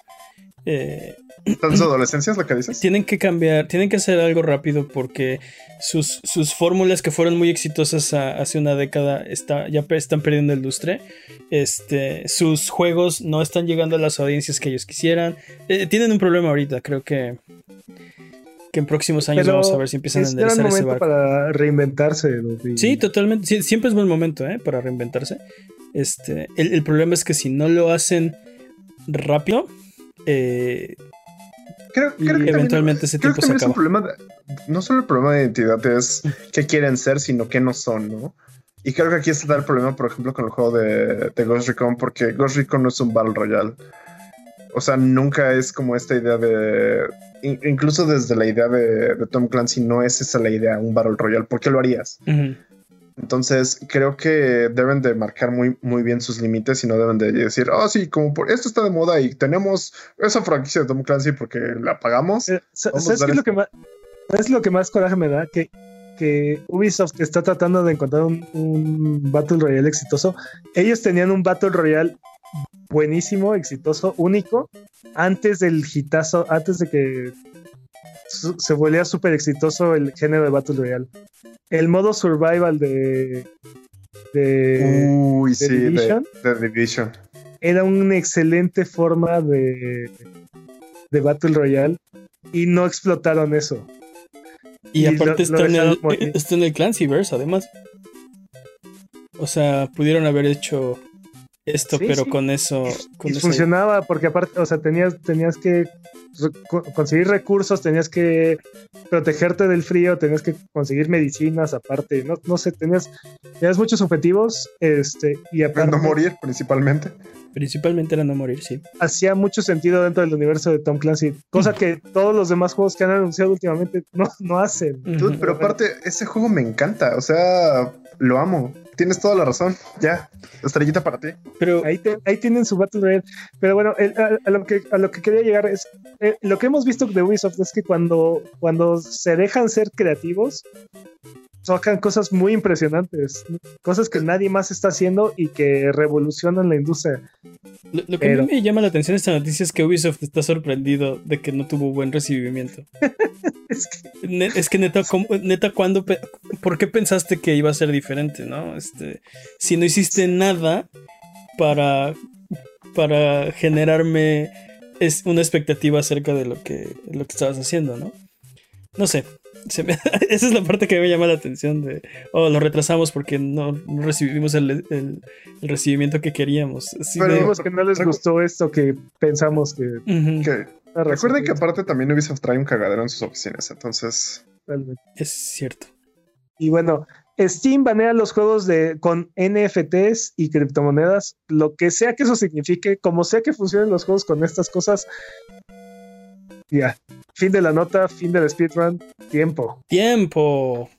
Eh, ¿Están su adolescencia es lo que dices? Tienen que cambiar, tienen que hacer algo rápido porque sus, sus fórmulas que fueron muy exitosas hace una década está, ya están perdiendo el lustre. Este, sus juegos no están llegando a las audiencias que ellos quisieran. Eh, tienen un problema ahorita, creo que que en próximos años vamos a ver si empiezan a enderezar ese barco. para reinventarse. Sí, totalmente. siempre es buen momento ¿eh? para reinventarse. Este, el, el, problema es que si no lo hacen rápido, eh, creo, que eventualmente ese tiempo se acaba. problema no solo el problema de identidad es qué quieren ser, sino qué no son, ¿no? Y creo que aquí está el problema, por ejemplo, con el juego de, Ghost Recon, porque Ghost Recon no es un Battle Royale. O sea, nunca es como esta idea de. Incluso desde la idea de, Tom Clancy, no es esa la idea, un Battle Royale. ¿Por qué lo harías? Entonces, creo que deben de marcar muy, muy bien sus límites y no deben de decir, oh, sí, como por esto está de moda y tenemos esa franquicia de Tom Clancy porque la pagamos. Eh, ¿Sabes qué es lo que, más, lo que más coraje me da? Que que Ubisoft está tratando de encontrar un, Battle Royale exitoso. Ellos tenían un Battle Royale buenísimo, exitoso, único, antes del hitazo, antes de que se volviera súper exitoso el género de Battle Royale. El modo survival de. de Uy, sí, Division, de, Division. Era una excelente forma de. de Battle Royale. Y no explotaron eso. Y, aparte está, en el, está en el Clancyverse, además. O sea, pudieron haber hecho esto, pero con eso. y funcionaba, porque aparte, o sea, tenías, tenías que conseguir recursos, tenías que protegerte del frío, tenías que conseguir medicinas aparte, no, no sé, tenías, tenías muchos objetivos, este, y aparte. no morir, principalmente. Principalmente era no morir, sí. Hacía mucho sentido dentro del universo de Tom Clancy, cosa que todos los demás juegos que han anunciado últimamente no, no hacen. pero aparte, ese juego me encanta, o sea, lo amo tienes toda la razón. Ya, estrellita para ti. Pero ahí, ahí tienen su Battle Royale. Pero bueno, a, lo que, a lo que quería llegar es eh, lo que hemos visto de Ubisoft es que cuando, cuando se dejan ser creativos, sacan cosas muy impresionantes, cosas que nadie más está haciendo y que revolucionan la industria. Lo, que a mí me llama la atención esta noticia es que Ubisoft está sorprendido de que no tuvo buen recibimiento. es, que... neta, neta, ¿cuándo, ¿por qué pensaste que iba a ser diferente, no? Este, si no hiciste nada para, para generarme es una expectativa acerca de lo que, lo que estabas haciendo, ¿no? No sé, esa es la parte que me llama la atención de, oh, lo retrasamos porque no, recibimos el, recibimiento que queríamos. Pero que no les gustó esto que pensamos que... Recuerden que aparte también Ubisoft trae un cagadero en sus oficinas, entonces... Es cierto. Y bueno, Steam banea los juegos de, con NFTs y criptomonedas, lo que sea que eso signifique, como sea que funcionen los juegos con estas cosas, ya. Fin de la nota, fin del speedrun, tiempo. Tiempo.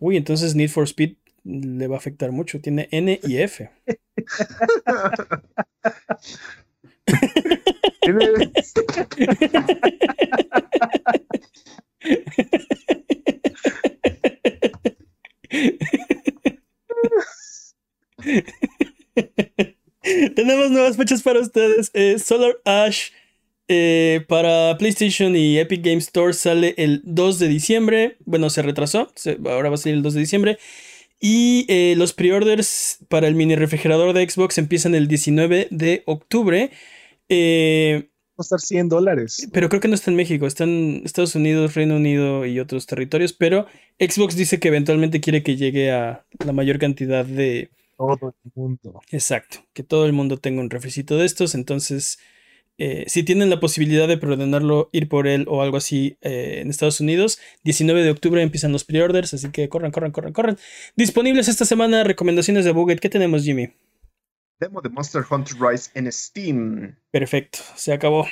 Uy, entonces Need for Speed le va a afectar mucho. Tiene N y F. Tenemos nuevas fechas para ustedes. Eh, Solar Ash eh, para PlayStation y Epic Game Store sale el 2 de diciembre. Bueno, se retrasó. ahora va a salir el 2 de diciembre. Y eh, los preorders para el mini refrigerador de Xbox empiezan el 19 de octubre. Eh, va a estar 100 dólares. Pero creo que no está en México, está en Estados Unidos, Reino Unido y otros territorios. Pero Xbox dice que eventualmente quiere que llegue a la mayor cantidad de. Todo el mundo. Exacto, que todo el mundo tenga un refricito de estos. Entonces, eh, si tienen la posibilidad de preordenarlo, ir por él o algo así eh, en Estados Unidos, 19 de octubre empiezan los preorders, así que corran, corran, corran, corran. Disponibles esta semana, recomendaciones de Buget. ¿Qué tenemos, Jimmy? Demo de Monster Hunter Rise en Steam. Perfecto, se acabó.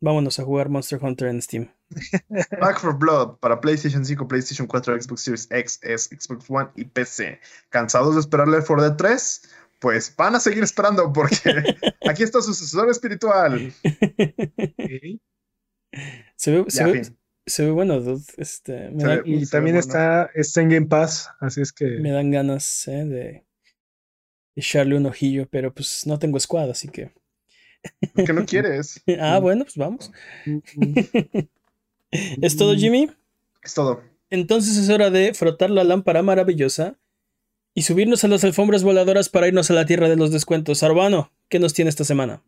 Vámonos a jugar Monster Hunter en Steam. Back for Blood para PlayStation 5, PlayStation 4, Xbox Series X, S, Xbox One y PC. ¿Cansados de esperarle for Dead 3? Pues van a seguir esperando porque aquí está su sucesor espiritual. Se ve, se, ve, bueno, este, y también está, en Game Pass, así es que... Me dan ganas eh, de echarle un ojillo, pero pues no tengo squad, así que... ¿Por no quieres? ah, bueno, pues vamos. ¿Es todo, Jimmy? Es todo. Entonces es hora de frotar la lámpara maravillosa y subirnos a las alfombras voladoras para irnos a la tierra de los descuentos. Arbano, ¿qué nos tiene esta semana?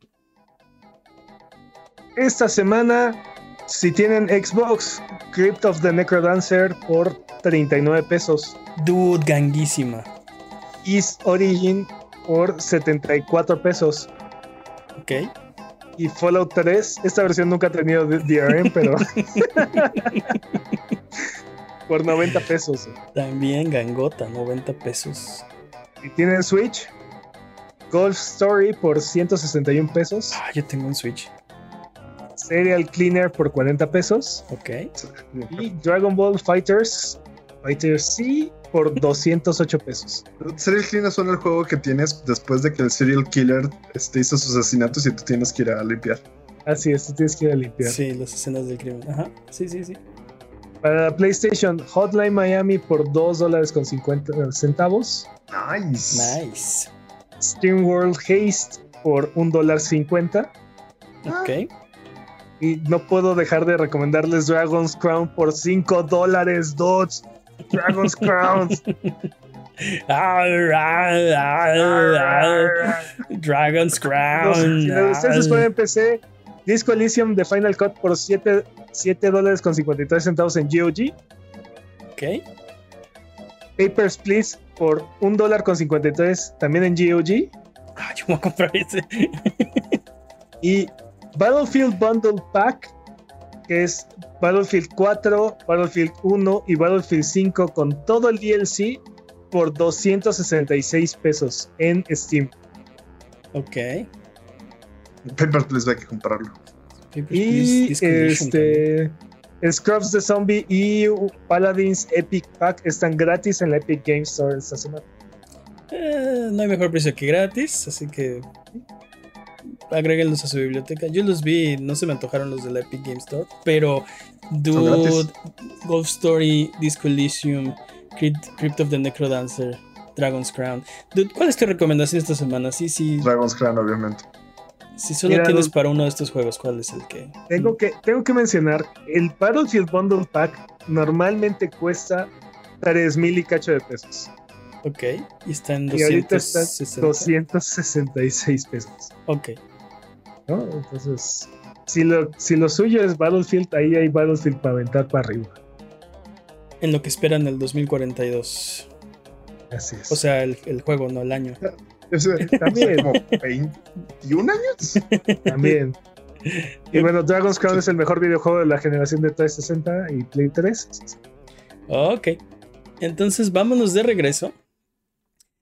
Esta semana, si tienen Xbox, Crypt of the Necrodancer por 39 pesos. Dude, ganguísima. East Origin por 74 pesos. Ok. Y Fallout 3, esta versión nunca ha tenido DRM, pero por 90 pesos. También gangota, 90 pesos. Y tienen Switch. Golf Story por 161 pesos. Ah, yo tengo un Switch. Serial Cleaner por 40 pesos. Ok. Y Dragon Ball Fighters. Fighters C por 208 pesos. Serial Cleaner son el juego que tienes después de que el Serial Killer este, hizo sus asesinatos y tú tienes que ir a limpiar. Así es, tú tienes que ir a limpiar. Sí, las escenas del crimen. Ajá. Sí, sí, sí. Para PlayStation, Hotline Miami por 2 dólares con 50 centavos. Nice. Nice. Steam World Haste por 1 dólar 50. Ok. Y no puedo dejar de recomendarles Dragon's Crown por 5 dólares, Dodge. Dragon's Crown. Dragon's Crown. Ustedes pueden PC Disco Elysium de Final Cut por 7, 7 dólares con 53 centavos en GOG. Ok. Papers, Please por 1 dólar con 53 también en GOG. Ah, yo voy a comprar ese. y Battlefield Bundle Pack, que es Battlefield 4, Battlefield 1 y Battlefield 5 con todo el DLC por 266 pesos en Steam. Ok. Papers, Please, hay que comprarlo. Y este. Scrubs the Zombie y Paladins Epic Pack están gratis en la Epic Game Store esta semana. Eh, no hay mejor precio que gratis, así que agréguenlos a su biblioteca. Yo los vi, no se me antojaron los de la Epic Game Store, pero Dude, Golf Story, Disco Elysium, Crypt, of the Necrodancer, Dragon's Crown. Dude, ¿cuál es tu recomendación esta semana? Sí, sí. Dragon's Crown, obviamente. Si solo tienes para uno de estos juegos, ¿cuál es el que? Tengo que, tengo que mencionar, el Battlefield Bundle Pack normalmente cuesta 3 mil y cacho de pesos. Ok, y está en 266 pesos. Ok. Entonces, si lo, si lo suyo es Battlefield, ahí hay Battlefield para aventar para arriba. En lo que esperan el 2042. Así es. O sea, el, el juego, no el año. También. como 21 años. También. Y bueno, Dragon's Crown es el mejor videojuego de la generación de 360 y Play 3. Ok. Entonces vámonos de regreso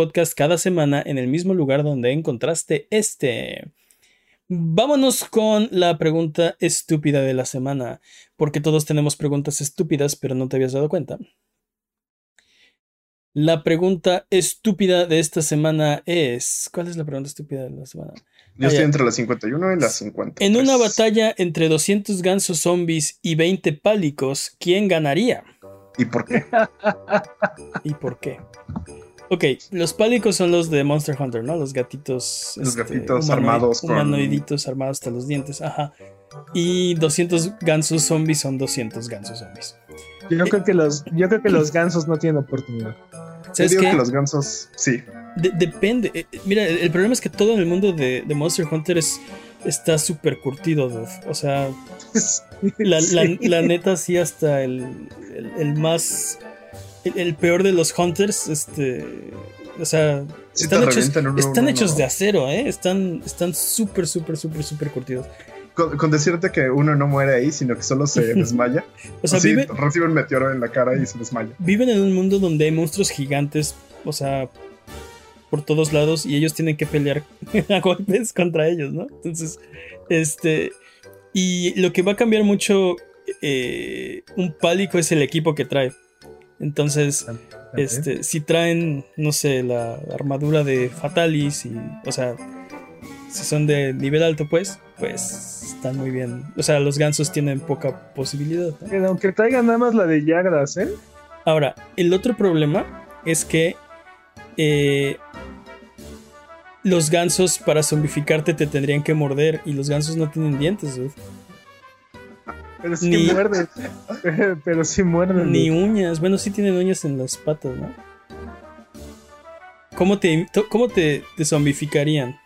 podcast cada semana en el mismo lugar donde encontraste este. Vámonos con la pregunta estúpida de la semana, porque todos tenemos preguntas estúpidas, pero no te habías dado cuenta. La pregunta estúpida de esta semana es. ¿Cuál es la pregunta estúpida de la semana? Yo estoy entre las 51 y las 50. En una batalla entre 200 gansos zombies y 20 pálicos, ¿quién ganaría? ¿Y por qué? ¿Y por qué? Ok, los pálicos son los de Monster Hunter, ¿no? Los gatitos. Los este, gatitos armados con. Humanoiditos armados hasta los dientes, ajá. Y 200 gansos zombies son 200 gansos zombies. Yo creo que los, yo creo que los gansos no tienen oportunidad. ¿Sabes digo que los gansos, sí. depende. Eh, mira, el, problema es que todo en el mundo de, Monster Hunter es, está súper curtido, O sea, la, neta, sí, hasta el, el más el, peor de los hunters, este, o sea, están, hechos, de acero, ¿eh? Están están súper, súper, súper, súper curtidos. Con, decirte que uno no muere ahí, sino que solo se desmaya. o sea, recibe un meteoro en la cara y se desmaya. Viven en un mundo donde hay monstruos gigantes, o sea, por todos lados y ellos tienen que pelear a golpes contra ellos, ¿no? Entonces, este, y lo que va a cambiar mucho eh, un pálico es el equipo que trae. Entonces, este, si traen, no sé, la armadura de Fatalis y, o sea, si son de nivel alto, pues, pues están muy bien. O sea, los gansos tienen poca posibilidad. Aunque traigan nada más la de Yagras, ¿eh? Ahora, el otro problema es que eh, los gansos para zombificarte te tendrían que morder y los gansos no tienen dientes. ¿eh? Pero sí ni, muerden. Pero sí muerden. Ni uñas. Bueno, sí tienen uñas en las patas, ¿no? ¿Cómo te, cómo te, te zombificarían?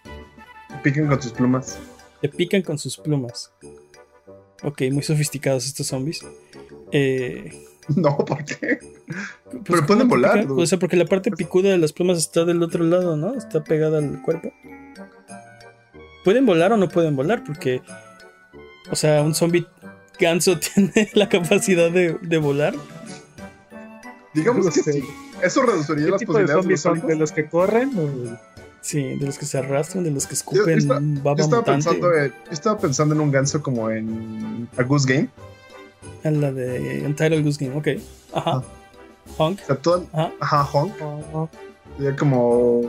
Te pican con sus plumas. Te pican con sus plumas. Ok, muy sofisticados estos zombies. Eh, no, ¿por qué? Pues, Pero pueden volar. O sea, porque la parte picuda de las plumas está del otro lado, ¿no? Está pegada al cuerpo. ¿Pueden volar o no pueden volar? Porque, o sea, un zombie ganso tiene la capacidad de, de volar? Digamos que sí. Eso reduciría las posibilidades de, son, de los que corren. Sí, de los que se arrastran, de los que escupen yo, yo estaba, pensando en, estaba pensando en un ganso como en a Goose Game. En la de Entitled Goose Game, ok. Ajá. Honk. O sea, todo, ajá. ajá, Honk. Sería como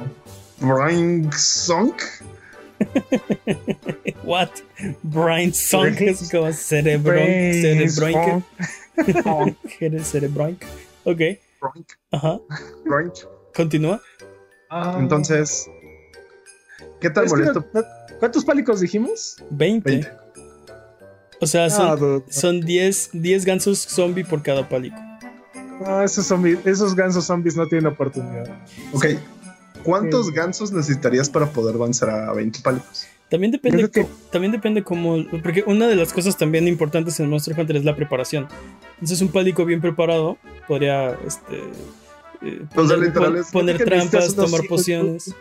Brian Sunk. What? Brian Sunk es como cerebron, cerebroink. cerebroink. Ok. Broink. Ajá. Broink. Continúa. Ah. Entonces, ¿qué tal molesto? ¿Cuántos pálicos dijimos? 20. O sea, son, son 10, 10 gansos zombie por cada pálico. No, esos, esos gansos zombies no tienen oportunidad. Ok. ¿Cuántos gansos necesitarías para poder avanzar a 20 pálicos? También depende, también depende cómo. Porque una de las cosas también importantes en Monster Hunter es la preparación. Entonces, un pálico bien preparado podría este, eh, poner, trampas, tomar pociones.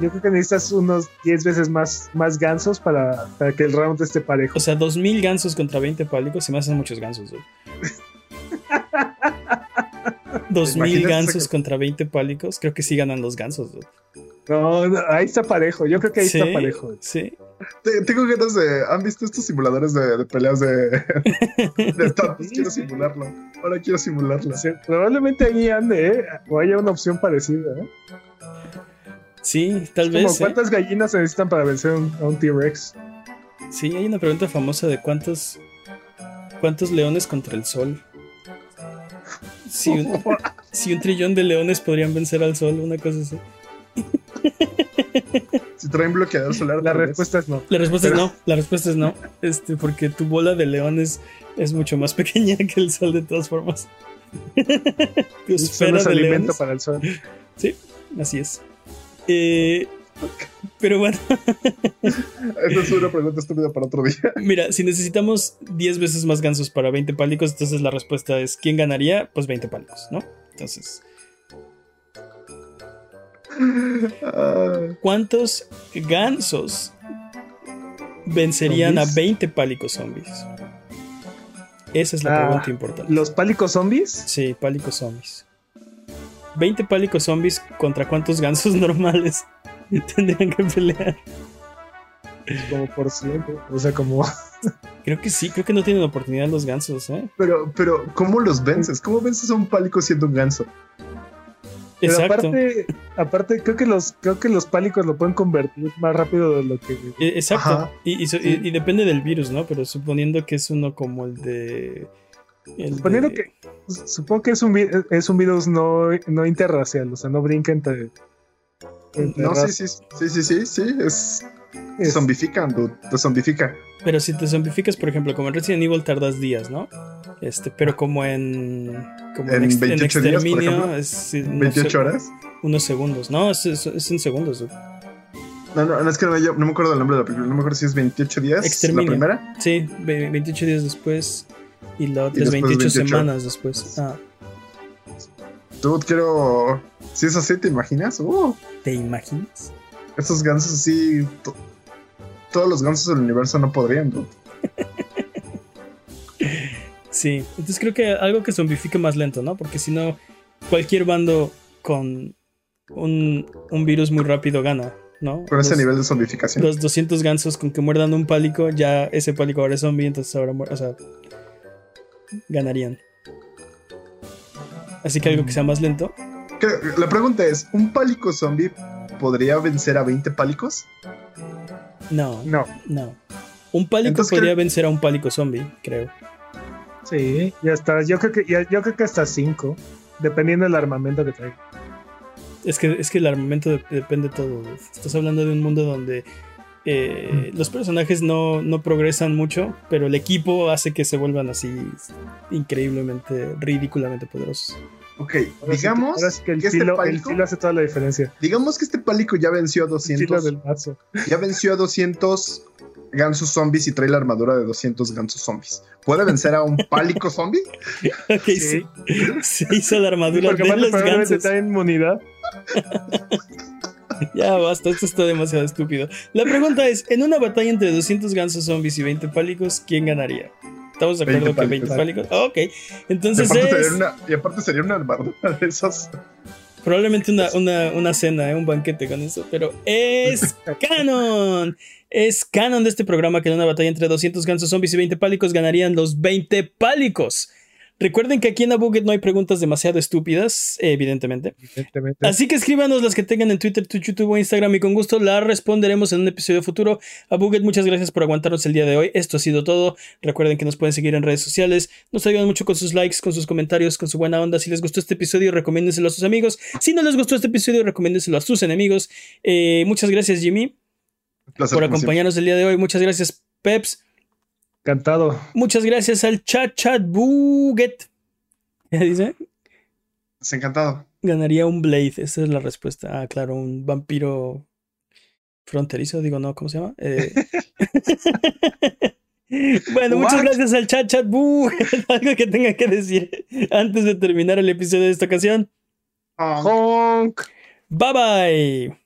Yo creo que necesitas unos 10 veces más, más gansos para, para, que el round esté parejo. O sea, 2000 gansos contra 20 pálicos se me hacen muchos gansos. 2000 gansos contra 20 pálicos, creo que sí ganan los gansos. No, ahí está parejo. Yo creo que ahí está parejo. Sí. Tengo ganas de. ¿Han visto estos simuladores de, peleas de, de quiero simularlo. Ahora quiero simularlo. probablemente ahí ande, ¿eh? O haya una opción parecida, ¿eh? Sí, tal vez. Como, ¿Cuántas gallinas se necesitan para vencer a un T-Rex? Sí, hay una pregunta famosa de cuántos. ¿Cuántos leones contra el sol? Si un, si un trillón de leones podrían vencer al sol, una cosa así. Si traen bloqueador solar. La respuesta es no. La respuesta es no. La respuesta es no. Este, porque tu bola de leones es mucho más pequeña que el sol de todas formas. tu esfera de alimento para el sol. Sí, así es. Eh, pero bueno. Esa es una pregunta estúpida para otro día. Mira, si necesitamos 10 veces más gansos para 20 pálicos, entonces la respuesta es: ¿quién ganaría? Pues 20 pálicos, ¿no? Entonces. ¿Cuántos gansos vencerían a 20 pálicos zombies? Esa es la ah, pregunta importante. ¿Los pálicos zombies? Sí, pálicos zombies. 20 pálicos zombies contra cuántos gansos normales tendrían que pelear. Como por siempre. O sea, como. creo que sí, creo que no tienen oportunidad los gansos, ¿eh? Pero, pero, ¿cómo los vences? ¿Cómo vences a un pálico siendo un ganso? Pero aparte, aparte creo que los creo que los pálicos lo pueden convertir más rápido de lo que. E, exacto. Y, depende del virus, ¿no? Pero suponiendo que es uno como el de. suponiendo que. Supongo que es un, es un virus no, no interracial, o sea, no brinca entre. No, sí, sí, sí, sí, sí, sí, es. Te zombifican, te zombifica. Pero si te zombificas, por ejemplo, como en Resident Evil tardas días, ¿no? Este, pero como en. Como en, en, 28 en exterminio es. 28 horas. Unos segundos. No, es, es, en segundos. No, no, es que no, no, me acuerdo del nombre de la película. No me acuerdo si es 28 días. Exterminio. ¿La primera? Sí, 28 días después. Y la otra es 28, semanas después. Ah. Tú quiero. Si es así, ¿te imaginas? Uh. ¿Te imaginas? Esos gansos así. Todos los gansos del universo no podrían, ¿no? Sí, entonces creo que algo que zombifique más lento, ¿no? Porque si no, cualquier bando con un, virus muy rápido gana, ¿no? Con ese nivel de zombificación. Los 200 gansos con que muerdan un pálico, ya ese pálico ahora es zombie, entonces ahora o sea, ganarían. Así que algo que sea más lento. La pregunta es, ¿un pálico zombie podría vencer a 20 pálicos? No, no, no. Un pálico podría vencer a un pálico zombie, creo. Sí, ya está. Yo creo que, yo creo que hasta 5, dependiendo del armamento que traiga. Es que, es que el armamento depende de todo. Estás hablando de un mundo donde eh, los personajes no, no, progresan mucho, pero el equipo hace que se vuelvan así increíblemente, ridículamente poderosos. Ok, digamos que, el, este pálico, hace toda la diferencia. Digamos que este pálico ya venció a 200. Ya venció a 200 gansos zombies y trae la armadura de 200 gansos zombies. ¿Puede vencer a un pálico zombie? ok, sí. Se hizo la armadura de los gansos. está inmunidad. ya basta, esto está demasiado estúpido. La pregunta es: en una batalla entre 200 gansos zombies y 20 pálicos, ¿quién ganaría? ¿Estamos de acuerdo que 20 pálicos? ok. Entonces y aparte, sería una, y aparte sería una armadura de esos. Probablemente una, una, una cena, ¿eh? un banquete con eso, pero es canon. Es canon de este programa que en una batalla entre 200 gansos zombies y 20 pálicos ganarían los 20 pálicos. Recuerden que aquí en Abuget no hay preguntas demasiado estúpidas, evidentemente. Así que escríbanos las que tengan en Twitter, Twitch, YouTube o Instagram y con gusto las responderemos en un episodio futuro. Abuget, muchas gracias por aguantarnos el día de hoy. Esto ha sido todo. Recuerden que nos pueden seguir en redes sociales. Nos ayudan mucho con sus likes, con sus comentarios, con su buena onda. Si les gustó este episodio, recomiéndenselo a sus amigos. Si no les gustó este episodio, recomiéndenselo a sus enemigos. Eh, muchas gracias, Jimmy, por acompañarnos el día de hoy. Muchas gracias, Peps. Encantado. Muchas gracias al chat chat buget. ¿Qué dice? Es encantado. Ganaría un Blade, esa es la respuesta. Ah, claro, un vampiro fronterizo, digo, no, ¿cómo se llama? Eh... bueno, muchas gracias al chat chat buget. Algo que tenga que decir antes de terminar el episodio de esta ocasión. Honk. Bye bye.